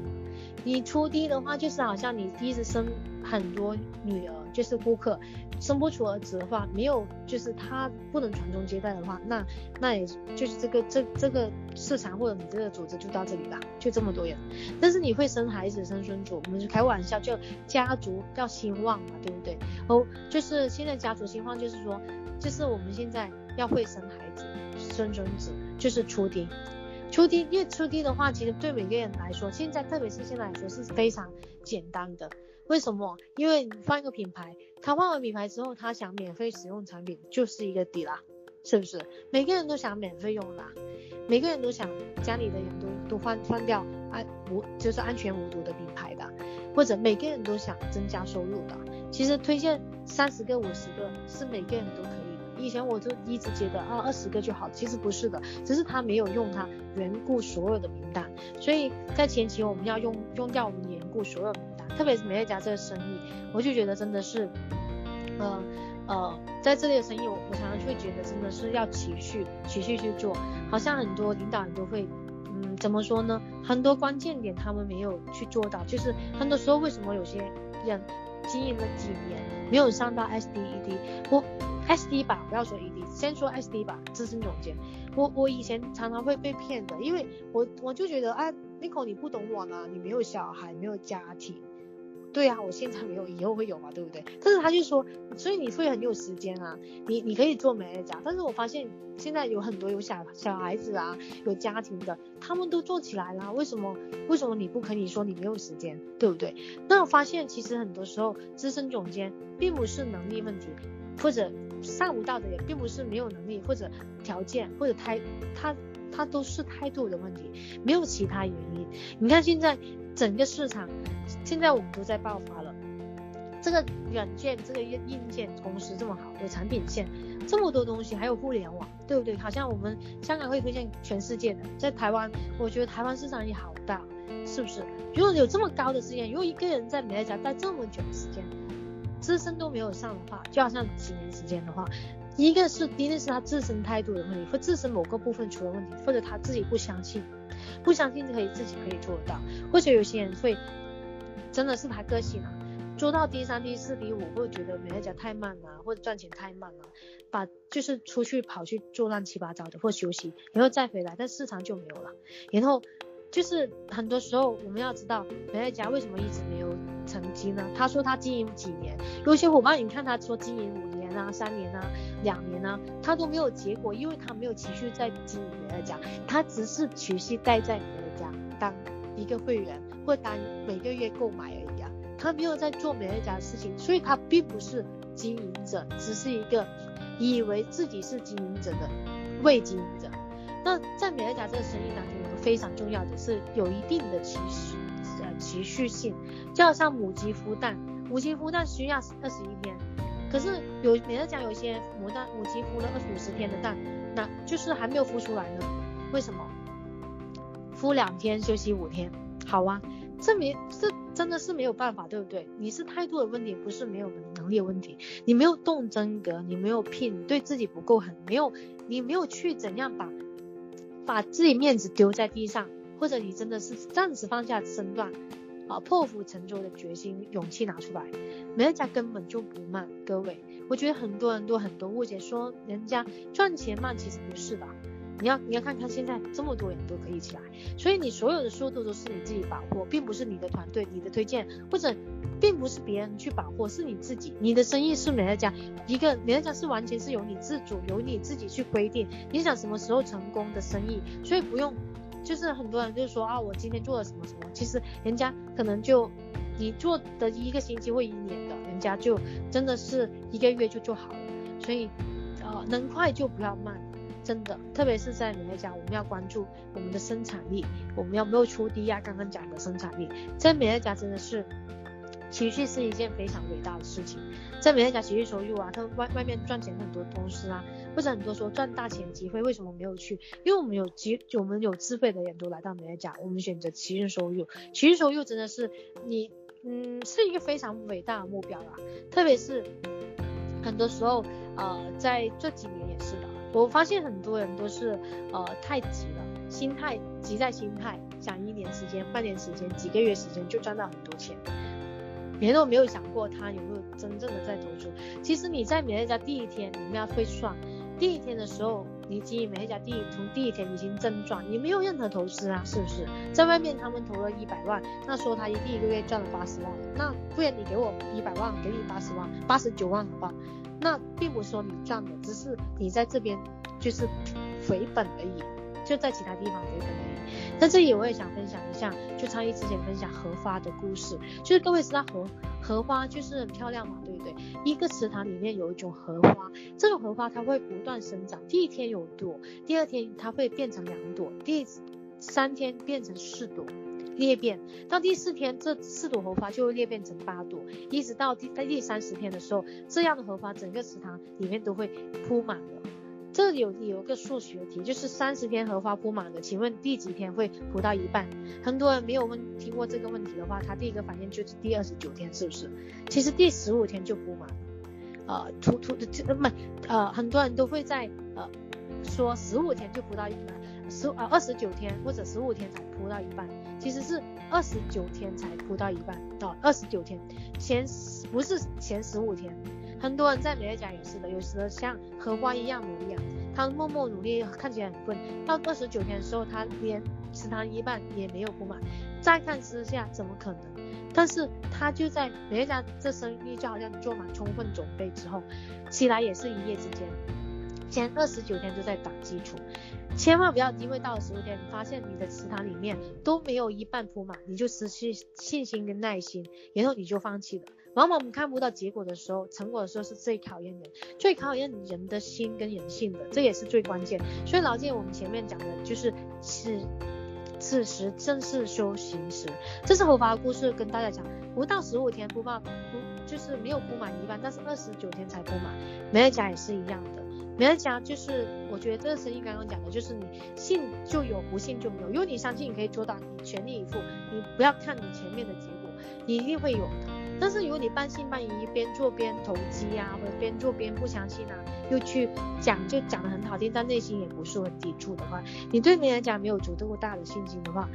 你出低的话，就是好像你一直生很多女儿，就是顾客生不出儿子的话，没有就是他不能传宗接代的话，那那也就是这个这这个市场或者你这个组织就到这里了，就这么多人。但是你会生孩子生孙子，我们就开玩笑，就家族要兴旺嘛，对不对？哦，就是现在家族兴旺，就是说，就是我们现在要会生孩子生孙子，就是出低。出 D，因为出 D 的话，其实对每个人来说，现在特别是现在来说是非常简单的。为什么？因为你换一个品牌，他换完品牌之后，他想免费使用产品就是一个底啦，是不是？每个人都想免费用啦，每个人都想家里的人都都换换掉安无就是安全无毒的品牌的，或者每个人都想增加收入的。其实推荐三十个、五十个是每个人都可以。以前我就一直觉得啊，二十个就好，其实不是的，只是他没有用他缘故所有的名单，所以在前期我们要用用掉我们缘故所有名单，特别是美乐家这个生意，我就觉得真的是，呃呃，在这里的生意，我我常常会觉得真的是要持续持续去做，好像很多领导人都会，嗯，怎么说呢？很多关键点他们没有去做到，就是很多时候为什么有些人经营了几年没有上到 SD ED，我 SD 吧，不要说 ED，先说 SD 吧，资深总监，我我以前常常会被骗的，因为我我就觉得啊，Nicole 你不懂我呢，你没有小孩，没有家庭。对啊，我现在没有，以后会有嘛，对不对？但是他就说，所以你会很有时间啊，你你可以做美业家。但是我发现现在有很多有小小孩子啊，有家庭的，他们都做起来了，为什么为什么你不可以说你没有时间，对不对？那我发现其实很多时候资深总监并不是能力问题，或者上不到的也并不是没有能力或者条件或者态他他都是态度的问题，没有其他原因。你看现在整个市场。现在我们都在爆发了，这个软件、这个硬硬件公司这么好，有产品线，这么多东西，还有互联网，对不对？好像我们香港会推荐全世界的，在台湾，我觉得台湾市场也好大，是不是？如果有这么高的时间，如果一个人在美乐家待这么久的时间，资深都没有上的话，就好像几年时间的话，一个是一定是他自身态度的问题，或自身某个部分出了问题，或者他自己不相信，不相信就可以自己可以做得到，或者有些人会。真的是他个性啊，做到第三、第四、第五，会觉得美乐家太慢了，或者赚钱太慢了，把就是出去跑去做乱七八糟的，或休息，然后再回来，但市场就没有了。然后就是很多时候我们要知道美乐家为什么一直没有成绩呢？他说他经营几年，有些伙伴你看他说经营五年啊、三年啊、两年啊，他都没有结果，因为他没有持续在经营美乐家，他只是持续待在美乐家当一个会员。或当每个月购买而已啊，他没有在做美乐家的事情，所以他并不是经营者，只是一个以为自己是经营者的未经营者。那在美乐家这个生意当中，有个非常重要的是有一定的持续持续性，就好像母鸡孵蛋，母鸡孵蛋需要二十一天，可是有美乐家有些母蛋母鸡孵了二十五十天的蛋，那就是还没有孵出来呢，为什么？孵两天休息五天。好啊，这没这真的是没有办法，对不对？你是态度的问题，不是没有能力的问题。你没有动真格，你没有拼，你对自己不够狠，没有你没有去怎样把把自己面子丢在地上，或者你真的是暂时放下身段啊，破釜沉舟的决心勇气拿出来，美乐家根本就不慢。各位，我觉得很多人都很多误解，说人家赚钱慢，其实不是吧？你要你要看看现在这么多人都可以起来，所以你所有的速度都是你自己把握，并不是你的团队、你的推荐，或者并不是别人去把握，是你自己。你的生意是美乐家，一个美乐家是完全是由你自主，由你自己去规定你想什么时候成功的生意，所以不用，就是很多人就说啊，我今天做了什么什么，其实人家可能就你做的一个星期或一年的，人家就真的是一个月就做好了，所以呃能快就不要慢。真的，特别是在美乐家，我们要关注我们的生产力，我们要没有出低压。刚刚讲的生产力，在美乐家真的是情绪是一件非常伟大的事情。在美乐家持续收入啊，他外外面赚钱很多公司啊，或者很多说赚大钱机会，为什么没有去？因为我们有机，我们有智慧的人都来到美乐家，我们选择持续收入。持续收入真的是你，嗯，是一个非常伟大的目标啦。特别是很多时候，呃，在这几年也是的。我发现很多人都是呃太急了，心态急在心态，想一年时间、半年时间、几个月时间就赚到很多钱，人都没有想过他有没有真正的在投资。其实你在美乐家第一天，你们要会算，第一天的时候你经营美乐家第一从第一天已经真赚，你没有任何投资啊，是不是？在外面他们投了一百万，那说他一第一个月赚了八十万，那不然你给我一百万，给你八十万，八十九万好不好？那并不是说你赚的，只是你在这边就是回本而已，就在其他地方回本而已。在这里我也想分享一下，就昌毅之前分享荷花的故事，就是各位知道荷荷花就是很漂亮嘛，对不对？一个池塘里面有一种荷花，这种荷花它会不断生长，第一天有朵，第二天它会变成两朵，第三天变成四朵。裂变到第四天，这四朵荷花就会裂变成八朵，一直到第在第三十天的时候，这样的荷花整个池塘里面都会铺满了。这里有有一个数学题，就是三十天荷花铺满了，请问第几天会铺到一半？很多人没有问听过这个问题的话，他第一个反应就是第二十九天，是不是？其实第十五天就铺满了。呃突突的这不呃很多人都会在呃说十五天就铺到一半，十呃二十九天或者十五天才铺到一半，其实是二十九天才铺到一半到二十九天前不是前十五天。很多人在美乐家也是的，有时候像荷花一样努力啊，他默默努力，看起来很笨。到二十九天的时候，他连池塘一半也没有铺满。再看之下，怎么可能？但是他就在美乐家这生意就好像做满充分准备之后，起来也是一夜之间。前二十九天都在打基础，千万不要因为到了十五天，你发现你的池塘里面都没有一半铺满，你就失去信心跟耐心，然后你就放弃了。往往我们看不到结果的时候，成果的时候是最考验人，最考验人的心跟人性的，这也是最关键。所以老见我们前面讲的就是此此时正是修行时，这是佛法的故事，跟大家讲，不到十五天不报不就是没有不满一半，但是二十九天才不满。美乐家也是一样的，美乐家就是我觉得这个生意刚刚讲的就是你信就有，不信就没有。如果你相信你可以做到，你全力以赴，你不要看你前面的结果，你一定会有的。但是如果你半信半疑，边做边投机啊，或者边做边不相信啊，又去讲就讲得很好听，但内心也不是很抵触的话，你对你来讲没有足够大的信心的话，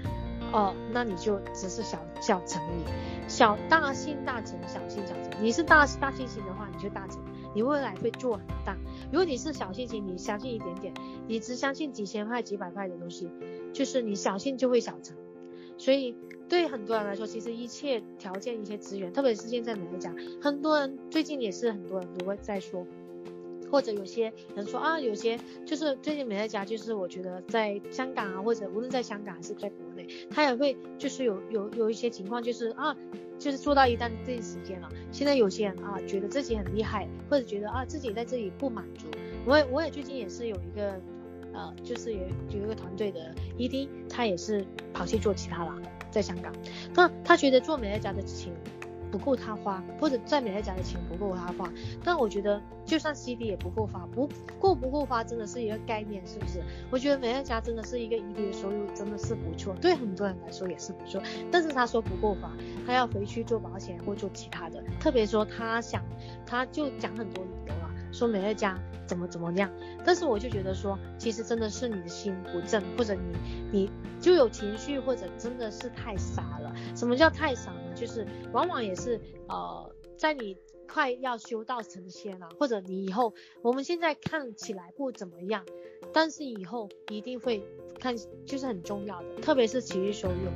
哦，那你就只是小小成而小大信大成，小信小成。你是大大信心的话，你就大成，你未来会做很大。如果你是小信心，你相信一点点，你只相信几千块、几百块的东西，就是你小信就会小成。所以。对很多人来说，其实一切条件、一些资源，特别是现在美乐家，很多人最近也是很多人都会在说，或者有些人说啊，有些就是最近美乐家，就是我觉得在香港啊，或者无论在香港还是在国内，他也会就是有有有一些情况，就是啊，就是做到一段这段时间了，现在有些人啊觉得自己很厉害，或者觉得啊自己在这里不满足，我也我也最近也是有一个呃，就是有有一个团队的 ED，他也是跑去做其他了。在香港，那他觉得做美乐家的钱不够他花，或者在美乐家的钱不够他花。但我觉得就算 CD 也不够花，不够不够花真的是一个概念，是不是？我觉得美乐家真的是一个 ED 的收入真的是不错，对很多人来说也是不错。但是他说不够花，他要回去做保险或做其他的。特别说他想，他就讲很多理由，说美乐家怎么怎么样。但是我就觉得说，其实真的是你的心不正，或者你你。就有情绪，或者真的是太傻了。什么叫太傻呢？就是往往也是呃，在你快要修道成仙了，或者你以后，我们现在看起来不怎么样，但是以后一定会看，就是很重要的，特别是情绪修用。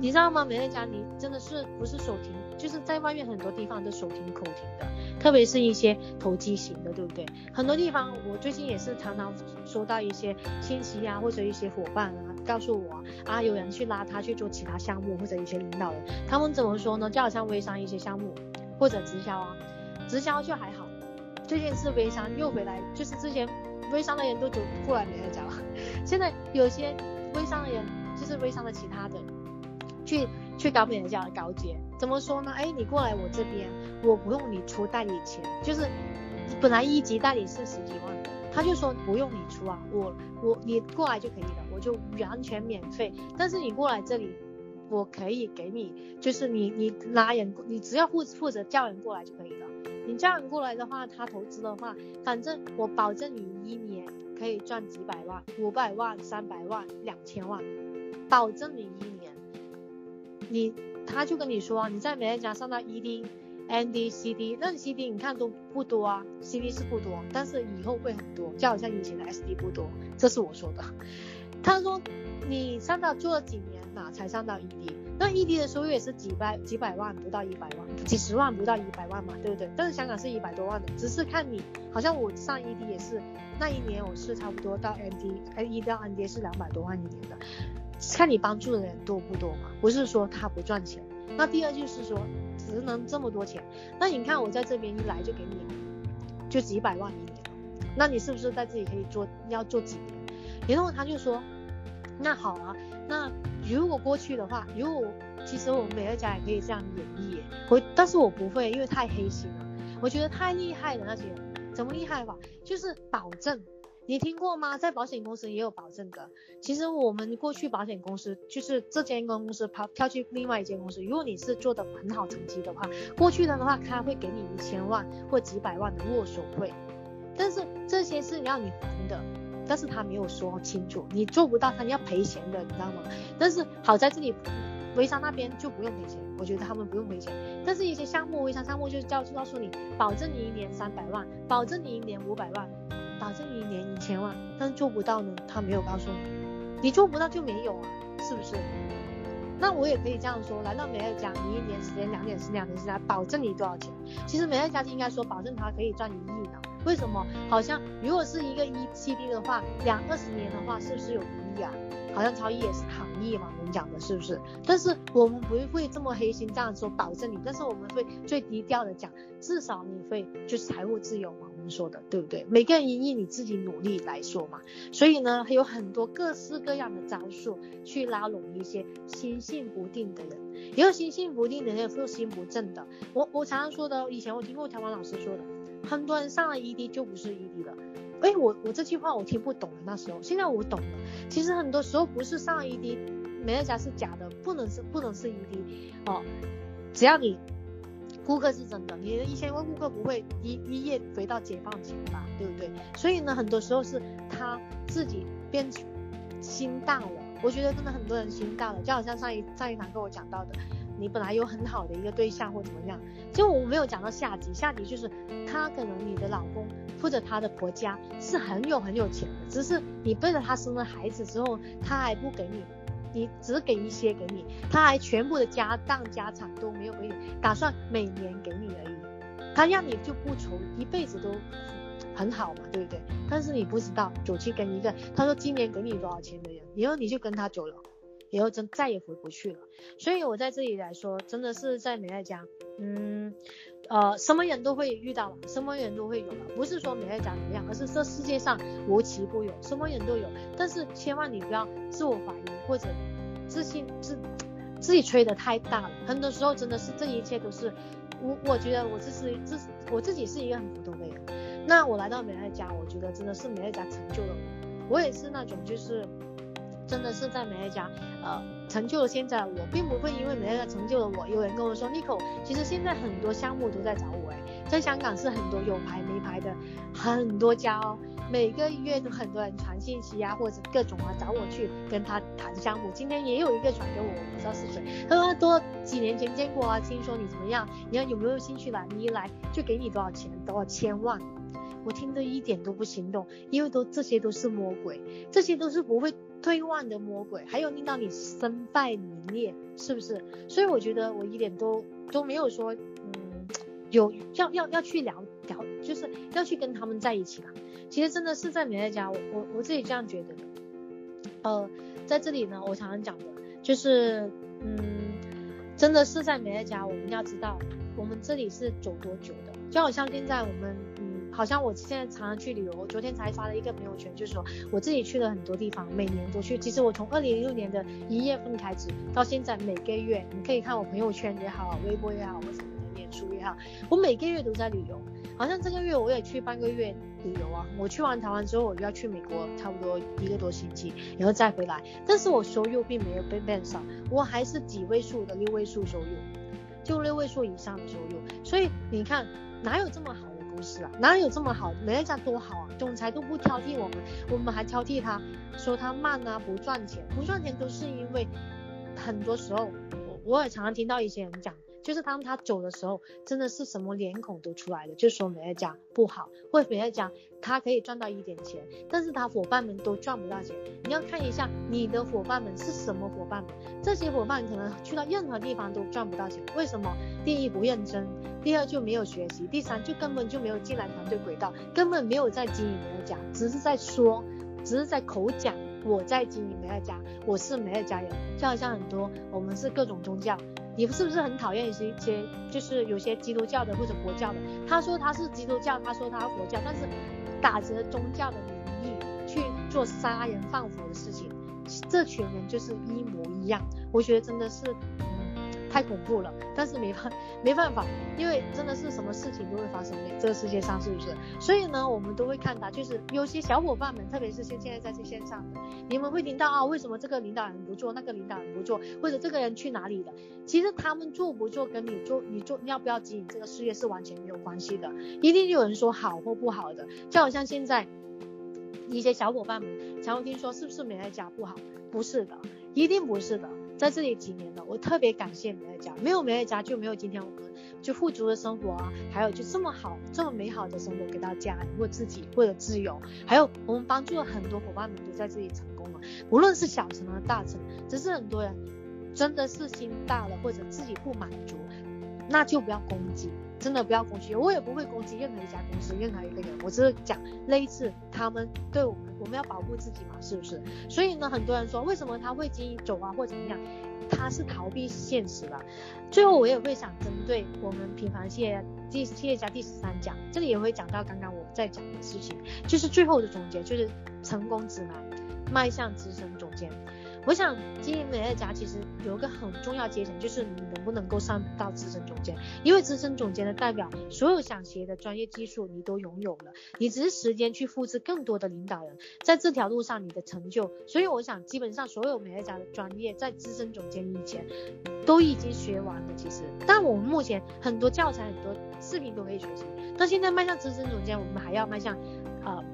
你知道吗？美乐家，你真的是不是手停，就是在外面很多地方都手停口停的，特别是一些投机型的，对不对？很多地方我最近也是常常收到一些信息啊，或者一些伙伴啊，告诉我啊，有人去拉他去做其他项目，或者一些领导人，他们怎么说呢？就好像微商一些项目或者直销啊，直销就还好，最近是微商又回来，就是之前微商的人都走过来美乐家了，现在有些微商的人就是微商的其他的。去去搞美人家的高阶，怎么说呢？哎，你过来我这边，我不用你出代理钱，就是本来一级代理是十几万，他就说不用你出啊，我我你过来就可以了，我就完全免费。但是你过来这里，我可以给你，就是你你拉人，你只要负负责叫人过来就可以了。你叫人过来的话，他投资的话，反正我保证你一年可以赚几百万、五百万、三百万、两千万，保证你一年。你他就跟你说啊，你在美乐家上到 ED、ND、CD，那 CD 你看都不多啊，CD 是不多，但是以后会很多，就好像以前的 SD 不多，这是我说的。他说你上到做了几年嘛，才上到 ED，那 ED 的收入也是几百几百万，不到一百万，几十万不到一百万嘛，对不对？但是香港是一百多万的，只是看你，好像我上 ED 也是那一年我是差不多到 ND，哎，ED 到 ND 是两百多万一年的。看你帮助的人多不多嘛，不是说他不赚钱。那第二就是说，只能这么多钱。那你看我在这边一来就给你，就几百万一年，那你是不是在这里可以做，要做几年？然后他就说，那好啊，那如果过去的话，如果其实我们美乐家也可以这样演绎，我但是我不会，因为太黑心了。我觉得太厉害的那些人，怎么厉害法？就是保证。你听过吗？在保险公司也有保证的。其实我们过去保险公司就是这间公司跑跳去另外一间公司，如果你是做的很好成绩的话，过去的的话他会给你一千万或几百万的握手会。但是这些是要你还的，但是他没有说清楚，你做不到他要赔钱的，你知道吗？但是好在这里。微商那边就不用赔钱，我觉得他们不用赔钱。但是一些项目，微商项目就是叫告诉你，保证你一年三百万，保证你一年五百万，保证你一年一千万。但是做不到呢，他没有告诉你，你做不到就没有啊，是不是？那我也可以这样说，来到美乐家，你一年时间两年是两年时间，保证你多少钱？其实美乐家就应该说，保证他可以赚一亿呢。为什么？好像如果是一个一 CD 的话，两二十年的话，是不是有一亿啊？好像超亿也是行业嘛，我们讲的是不是？但是我们不会这么黑心这样说保证你，但是我们会最低调的讲，至少你会就是财务自由嘛，说的对不对？每个人因应你自己努力来说嘛，所以呢，还有很多各式各样的招数去拉拢一些心性不定的人，也有心性不定的人，也有心不正的。我我常常说的，以前我听过台湾老师说的，很多人上了 ED 就不是 ED 了。哎，我我这句话我听不懂了，那时候，现在我懂了。其实很多时候不是上了 ED，美乐家是假的，不能是不能是 ED 哦。只要你顾客是真的，你的一千万顾客不会一一夜回到解放前吧，对不对？所以呢，很多时候是他自己变心大了。我觉得真的很多人心大了，就好像上一上一堂跟我讲到的。你本来有很好的一个对象或怎么样，就我没有讲到下级，下级就是他可能你的老公或者他的婆家是很有很有钱的，只是你背着他生了孩子之后，他还不给你，你只给一些给你，他还全部的家当家产都没有给你，打算每年给你而已，他让你就不愁一辈子都很好嘛，对不对？但是你不知道走去跟一个他说今年给你多少钱的人，以后你就跟他走了。以后真再也回不去了，所以我在这里来说，真的是在美乐家，嗯，呃，什么人都会遇到了，什么人都会有了，不是说美乐家怎么样，而是这世界上无奇不有，什么人都有。但是千万你不要自我怀疑或者自信自自己吹得太大了，很多时候真的是这一切都是我我觉得我这是这我自己是一个很普通的人，那我来到美乐家，我觉得真的是美乐家成就了我，我也是那种就是。真的是在美乐家，呃，成就了现在我，并不会因为美乐家成就了我。有人跟我说，Nico，其实现在很多项目都在找我，哎，在香港是很多有牌没牌的很多家哦，每个月都很多人传信息啊，或者各种啊找我去跟他谈项目。今天也有一个传给我，我不知道是谁，他说多几年前见过啊，听说你怎么样，你看有没有兴趣来？你一来就给你多少钱，多少千万。我听得一点都不心动，因为都这些都是魔鬼，这些都是不会退万的魔鬼，还有令到你身败名裂，是不是？所以我觉得我一点都都没有说，嗯，有要要要去聊聊，就是要去跟他们在一起吧。其实真的是在美乐家，我我我自己这样觉得的。呃，在这里呢，我常常讲的就是，嗯，真的是在美乐家，我们要知道，我们这里是走多久的，就好像现在我们嗯。好像我现在常常去旅游，我昨天才发了一个朋友圈，就是说我自己去了很多地方，每年都去。其实我从二零零六年的一月份开始到现在，每个月你可以看我朋友圈也好，微博也好，或者你的脸书也好，我每个月都在旅游。好像这个月我也去半个月旅游啊。我去完台湾之后，我就要去美国，差不多一个多星期，然后再回来。但是我收入并没有被变少，我还是几位数的六位数收入，就六位数以上的收入。所以你看，哪有这么好？不是啊，哪有这么好？美乐家多好啊，总裁都不挑剔我们，我们还挑剔他，说他慢啊，不赚钱，不赚钱都是因为很多时候，我我也常常听到一些人讲。就是当他走的时候，真的是什么脸孔都出来了，就说美乐家不好，或者美乐家他可以赚到一点钱，但是他伙伴们都赚不到钱。你要看一下你的伙伴们是什么伙伴们，这些伙伴可能去到任何地方都赚不到钱，为什么？第一不认真，第二就没有学习，第三就根本就没有进来团队轨道，根本没有在经营美乐家，只是在说，只是在口讲我在经营美乐家，我是美乐家人，就好像很多我们是各种宗教。你是不是很讨厌一些一些，就是有些基督教的或者佛教的？他说他是基督教，他说他佛教，但是打着宗教的名义去做杀人放火的事情，这群人就是一模一样。我觉得真的是，太。恐怖了。但是没办 没办法，因为真的是什么事情都会发生的，这个世界上是不是？所以呢，我们都会看到，就是有些小伙伴们，特别是现现在在这线上的，你们会听到啊，为什么这个领导人不做，那个领导人不做，或者这个人去哪里了？其实他们做不做，跟你做，你做要不要经营这个事业是完全没有关系的。一定有人说好或不好的，就好像现在一些小伙伴们常会听说，是不是美乐家不好？不是的，一定不是的。在这里几年了，我特别感谢美乐家，没有美乐家就没有今天我们就富足的生活啊，还有就这么好、这么美好的生活给到家人或自己或者自由，还有我们帮助了很多伙伴们都在这里成功了，无论是小成和大成，只是很多人真的是心大了或者自己不满足，那就不要攻击。真的不要攻击，我也不会攻击任何一家公司，任何一个人，我只是讲类似他们对我们，我们要保护自己嘛，是不是？所以呢，很多人说为什么他会经营走啊，或怎么样，他是逃避现实了。最后我也会想针对我们平凡企业第企业家第十三讲，这里也会讲到刚刚我在讲的事情，就是最后的总结，就是成功指南，迈向资深总监。我想经营美乐家其实有一个很重要节点，就是你能不能够上到资深总监。因为资深总监的代表，所有想学的专业技术你都拥有了，你只是时间去复制更多的领导人，在这条路上你的成就。所以我想，基本上所有美乐家的专业在资深总监以前都已经学完了。其实，但我们目前很多教材、很多视频都可以学习。那现在迈向资深总监，我们还要迈向，呃。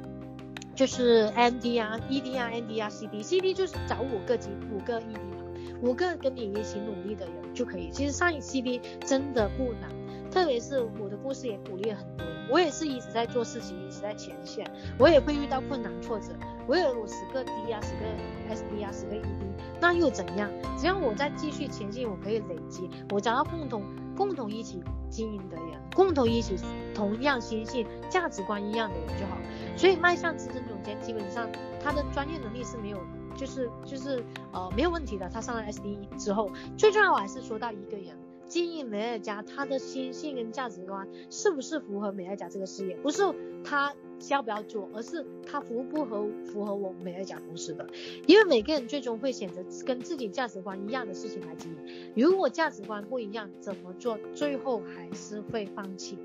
就是 MD 啊，ED 啊，ND 啊，CD，CD 就是找五个级，五个 ED 嘛，五个跟你一起努力的人就可以。其实上 CD 真的不难，特别是我的故事也鼓励了很多人。我也是一直在做事情，一直在前线，我也会遇到困难挫折。我有我十个 D 啊，十个 SD 啊，十个 ED，那又怎样？只要我在继续前进，我可以累积，我找到共同共同一起经营的人，共同一起同样心性、价值观一样的人就好。所以迈向资深总监，基本上他的专业能力是没有，就是就是呃没有问题的。他上了 SDE 之后，最重要我还是说到一个人经营美乐家，他的心性跟价值观是不是符合美乐家这个事业？不是他要不要做，而是他符不合符合我美乐家公司的。因为每个人最终会选择跟自己价值观一样的事情来经营。如果价值观不一样，怎么做，最后还是会放弃，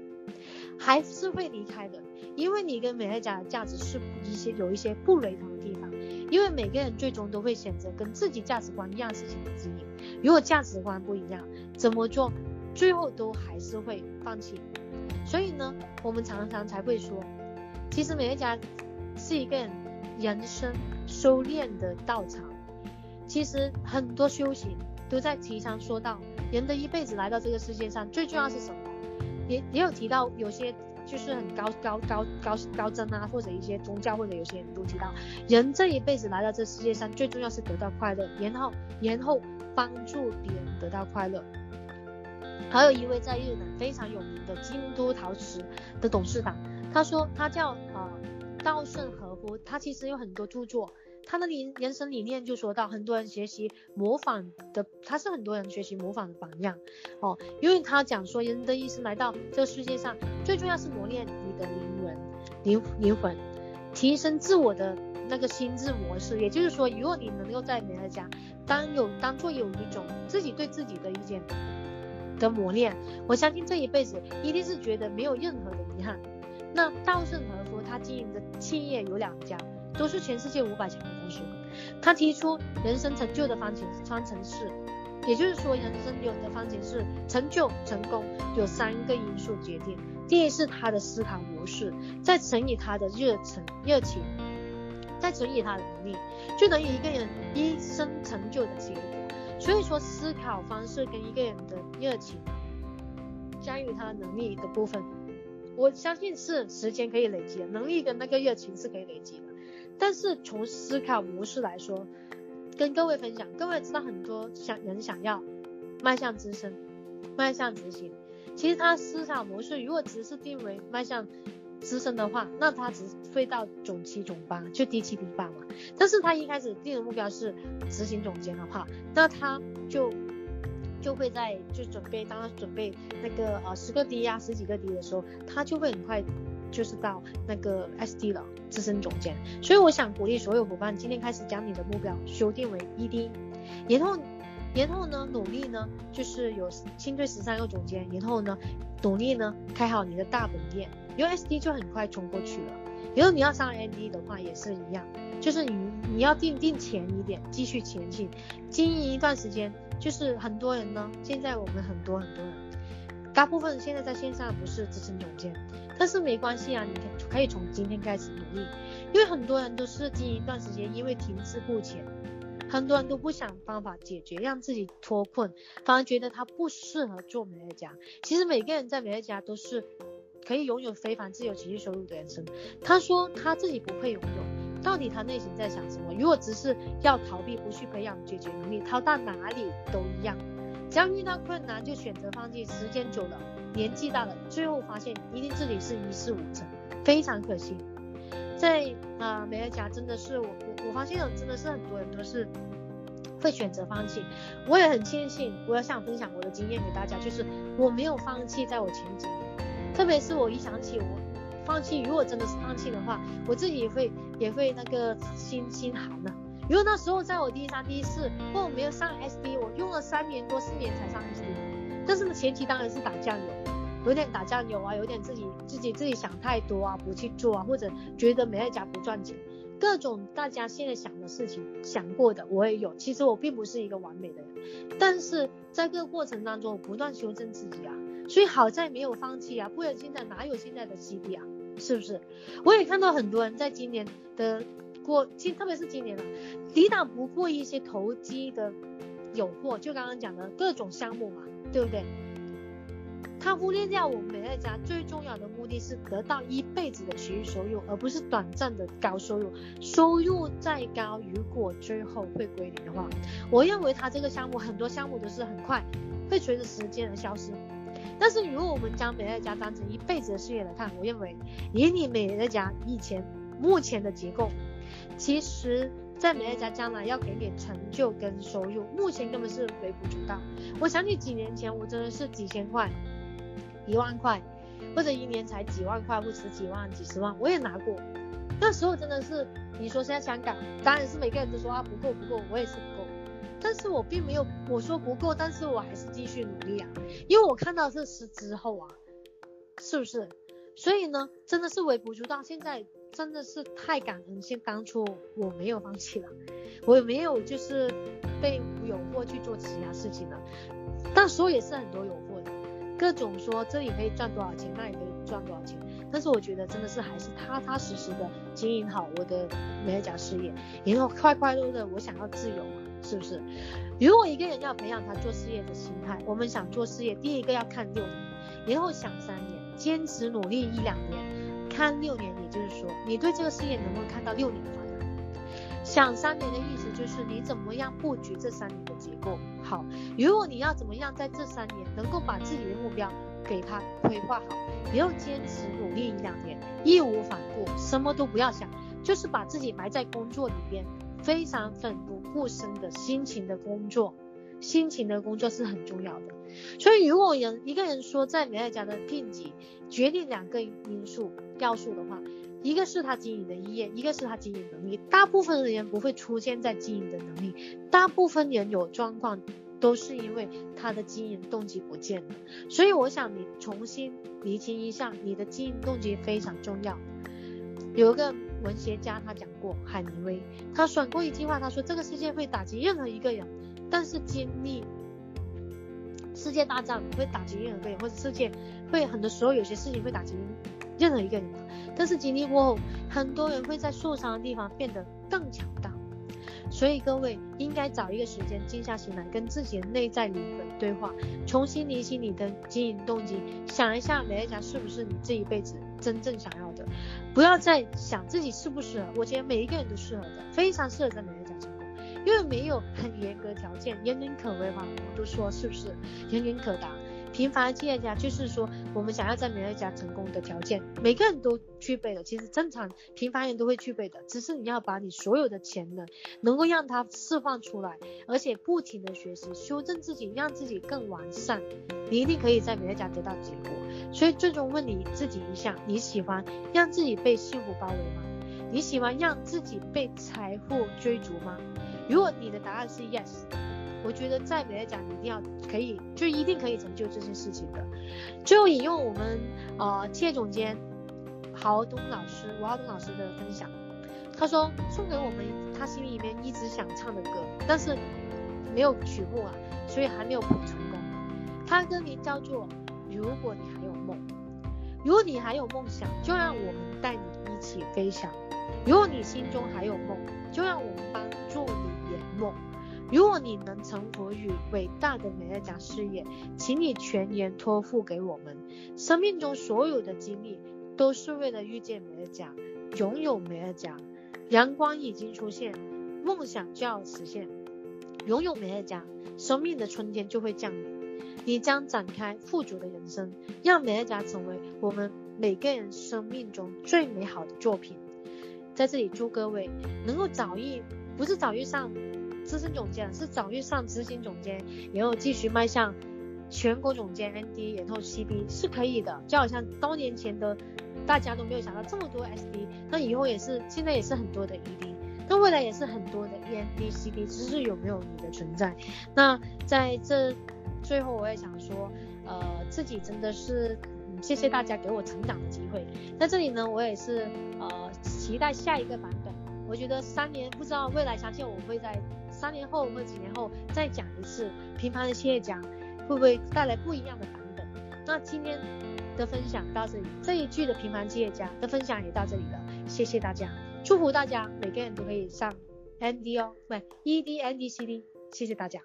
还是会离开的。因为你跟美乐家的价值是一些有一些不雷同的地方。因为每个人最终都会选择跟自己价值观一样的事情来经营。如果价值观不一样，怎么做，最后都还是会放弃。所以呢，我们常常才会说，其实美乐家是一个人生修炼的道场。其实很多修行都在提倡说到，人的一辈子来到这个世界上，最重要是什么？也也有提到有些就是很高高高高高僧啊，或者一些宗教或者有些人都提到，人这一辈子来到这世界上，最重要是得到快乐，然后然后帮助别人得到快乐。还有一位在日本非常有名的京都陶瓷的董事长，他说他叫呃稻盛和夫，他其实有很多著作，他的理人生理念就说到很多人学习模仿的，他是很多人学习模仿的榜样哦，因为他讲说人的一生来到这个世界上，最重要是磨练你的灵魂灵灵魂，提升自我的那个心智模式，也就是说，如果你能够在美乐家当有当做有一种自己对自己的意见。的磨练，我相信这一辈子一定是觉得没有任何的遗憾。那稻盛和夫他经营的企业有两家，都是全世界五百强的公司。他提出人生成就的方程方程式，也就是说，人生有的方程式成就成功有三个因素决定：第一是他的思考模式，再乘以他的热忱热情，再乘以他的能力，就等于一个人一生成就的结果。所以说，思考方式跟一个人的热情，加于他的能力的部分，我相信是时间可以累积的，能力跟那个热情是可以累积的。但是从思考模式来说，跟各位分享，各位知道很多想人想要迈向资深，迈向执行，其实他思考模式如果只是定为迈向。资深的话，那他只会到总七总八，就第七第八嘛。但是他一开始定的目标是执行总监的话，那他就就会在就准备，当他准备那个呃十个 D 呀、十几个 D 的时候，他就会很快就是到那个 SD 了，资深总监。所以我想鼓励所有伙伴，今天开始将你的目标修订为 ED，然后然后呢，努力呢，就是有新队十三个总监，然后呢，努力呢，开好你的大本店，因为 SD 就很快冲过去了。然后你要上 ND 的话也是一样，就是你你要定定前一点，继续前进，经营一段时间。就是很多人呢，现在我们很多很多人，大部分现在在线上不是资深总监，但是没关系啊，你可以从今天开始努力，因为很多人都是经营一段时间，因为停滞不前。很多人都不想办法解决，让自己脱困，反而觉得他不适合做美乐家。其实每个人在美乐家都是可以拥有非凡自由情绪收入的人生。他说他自己不配拥有，到底他内心在想什么？如果只是要逃避，不去培养解决能力，逃到哪里都一样。只要遇到困难就选择放弃，时间久了，年纪大了，最后发现一定自己是一事无成，非常可惜。在啊、美乐家真的是我我我发现，真的是很多人都是会选择放弃。我也很庆幸，我要想分享我的经验给大家，就是我没有放弃，在我前几年，特别是我一想起我放弃，如果真的是放弃的话，我自己也会也会那个心心寒呐、如果那时候在我第三、第四，或我没有上 SD，我用了三年多四年才上 SD，但是呢，前期当然是打酱油。有点打酱油啊，有点自己自己自己想太多啊，不去做啊，或者觉得美乐家不赚钱，各种大家现在想的事情想过的我也有。其实我并不是一个完美的人，但是在这个过程当中我不断修正自己啊，所以好在没有放弃啊，不然现在哪有现在的 CD 啊？是不是？我也看到很多人在今年的过，其实特别是今年了，抵挡不过一些投机的诱惑，就刚刚讲的各种项目嘛，对不对？他忽略掉我们美乐家最重要的目的是得到一辈子的持续收入，而不是短暂的高收入。收入再高，如果最后会归零的话，我认为他这个项目很多项目都是很快会随着时间而消失。但是如果我们将美乐家当成一辈子的事业来看，我认为以你美乐家以前目前的结构，其实在美乐家将来要给点成就跟收入，目前根本是微不足道。我想起几年前，我真的是几千块。一万块，或者一年才几万块，或十几万、几十万，我也拿过。那时候真的是，你说现在香港，当然是每个人都说啊不够不够，我也是。但是我并没有我说不够，但是我还是继续努力啊，因为我看到这事之后啊，是不是？所以呢，真的是微不足道。现在真的是太感恩，现当初我没有放弃了，我也没有就是被诱惑去做其他事情了。但说也是很多诱惑。各种说这里可以赚多少钱，那里可以赚多少钱，但是我觉得真的是还是踏踏实实的经营好我的美甲事业，然后快快乐乐，我想要自由嘛，是不是？如果一个人要培养他做事业的心态，我们想做事业，第一个要看六年，然后想三年，坚持努力一两年，看六年，也就是说你对这个事业能够看到六年的发展。想三年的意思就是你怎么样布局这三年的结构。好，如果你要怎么样在这三年能够把自己的目标给他规划好，你要坚持努力一两年，义无反顾，什么都不要想，就是把自己埋在工作里边，非常奋不顾身的辛勤的工作，辛勤的工作是很重要的。所以，如果人一个人说在美乐家的聘级决定两个因素要素的话，一个是他经营的意愿，一个是他经营能力。大部分的人不会出现在经营的能力，大部分人有状况都是因为他的经营动机不见了。所以我想你重新厘清一下，你的经营动机非常重要。有一个文学家他讲过，海明威，他说过一句话，他说这个世界会打击任何一个人，但是经历世界大战会打击任何一个人，或者世界会很多时候有些事情会打击任何一个人。但是经历过后，很多人会在受伤的地方变得更强大。所以各位应该找一个时间静下心来，跟自己的内在灵魂对话，重新厘清你的经营动机，想一下美乐家是不是你这一辈子真正想要的，不要再想自己适不适合。我觉得每一个人都适合的，非常适合在美乐家成功，因为没有很严格条件，人人可为嘛，我都说是不是？人人可达。平凡企业家就是说，我们想要在美乐家成功的条件，每个人都具备了。其实正常平凡人都会具备的，只是你要把你所有的潜能，能够让它释放出来，而且不停的学习、修正自己，让自己更完善，你一定可以在美乐家得到结果。所以最终问你自己一下：你喜欢让自己被幸福包围吗？你喜欢让自己被财富追逐吗？如果你的答案是 yes。我觉得在美乐家你一定要可以，就一定可以成就这件事情的。最后引用我们呃企业总监郝东老师吴浩东老师的分享，他说送给我们他心里面一直想唱的歌，但是没有曲目啊，所以还没有谱成功。他的歌名叫做如果你还有梦，如果你还有梦想，就让我们带你一起飞翔。如果你心中还有梦，就让我们帮助你圆梦。如果你能臣服于伟大的美乐家事业，请你全然托付给我们。生命中所有的经历都是为了遇见美乐家，拥有美乐家。阳光已经出现，梦想就要实现。拥有美乐家，生命的春天就会降临。你将展开富足的人生，让美乐家成为我们每个人生命中最美好的作品。在这里祝各位能够早遇，不是早遇上资深总监，是早遇上执行总监，然后继续迈向全国总监 ND，然后 CB 是可以的。就好像多年前的大家都没有想到这么多 SD，那以后也是，现在也是很多的 ED，那未来也是很多的 END、CD，只是有没有你的存在。那在这最后，我也想说，呃，自己真的是。谢谢大家给我成长的机会，在这里呢，我也是呃期待下一个版本。我觉得三年不知道未来，相信我会在三年后或者几年后再讲一次平凡的企业家会不会带来不一样的版本。那今天的分享到这里，这一句的平凡企业家的分享也到这里了。谢谢大家，祝福大家每个人都可以上 ND 哦，不，ED ND CD，谢谢大家。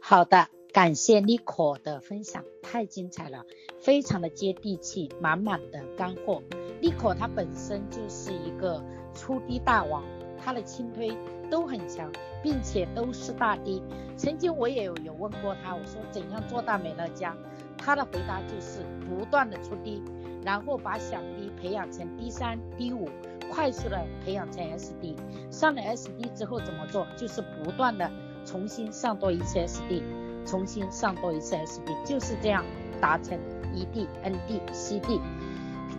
好的。感谢 Nico 的分享，太精彩了，非常的接地气，满满的干货。Nico 他本身就是一个出低大王，他的轻推都很强，并且都是大低。曾经我也有有问过他，我说怎样做大美乐家？他的回答就是不断的出低，然后把小低培养成 D 三、D 五，快速的培养成 SD。上了 SD 之后怎么做？就是不断的重新上多一次 SD。重新上多一次 SD，就是这样达成 ED、ND、CD。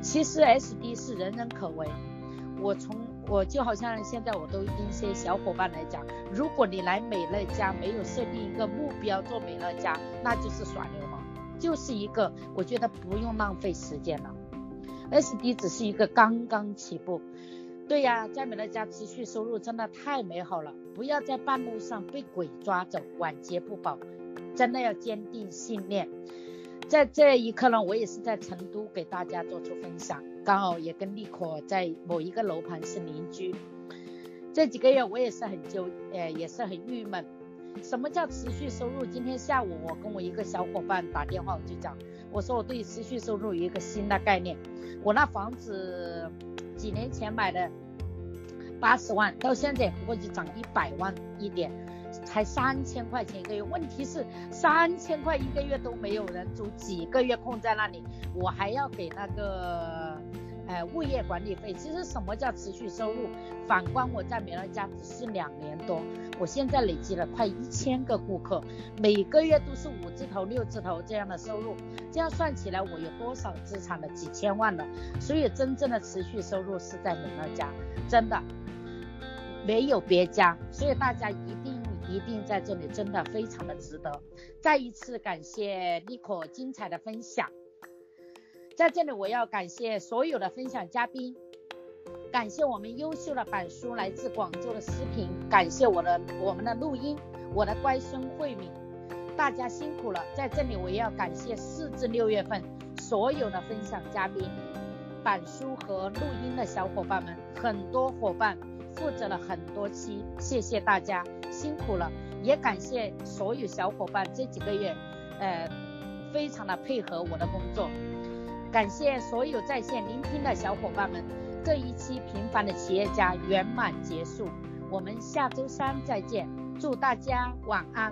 其实 SD 是人人可为。我从我就好像现在我都跟一些小伙伴来讲，如果你来美乐家没有设定一个目标做美乐家，那就是耍流氓，就是一个我觉得不用浪费时间了。SD 只是一个刚刚起步。对呀，在美乐家持续收入真的太美好了，不要在半路上被鬼抓走，晚节不保。真的要坚定信念。在这一刻呢，我也是在成都给大家做出分享，刚好也跟立可在某一个楼盘是邻居。这几个月我也是很纠，呃，也是很郁闷。什么叫持续收入？今天下午我跟我一个小伙伴打电话，我就讲，我说我对持续收入有一个新的概念。我那房子几年前买的八十万，到现在不过就涨一百万一点。才三千块钱一个月，问题是三千块一个月都没有人租，几个月空在那里，我还要给那个呃物业管理费。其实什么叫持续收入？反观我在美乐家只是两年多，我现在累积了快一千个顾客，每个月都是五字头、六字头这样的收入，这样算起来我有多少资产了？几千万了。所以真正的持续收入是在美乐家，真的没有别家。所以大家一定。一定在这里，真的非常的值得。再一次感谢妮可精彩的分享，在这里我要感谢所有的分享嘉宾，感谢我们优秀的板书来自广州的视频，感谢我的我们的录音，我的乖孙慧敏，大家辛苦了。在这里我也要感谢四至六月份所有的分享嘉宾、板书和录音的小伙伴们，很多伙伴。负责了很多期谢谢大家辛苦了。也感谢所有小伙伴这几个月呃非常的配合我的工作。感谢所有在线聆听的小伙伴们这一期平凡的企业家圆满结束。我们下周三再见祝大家晚安。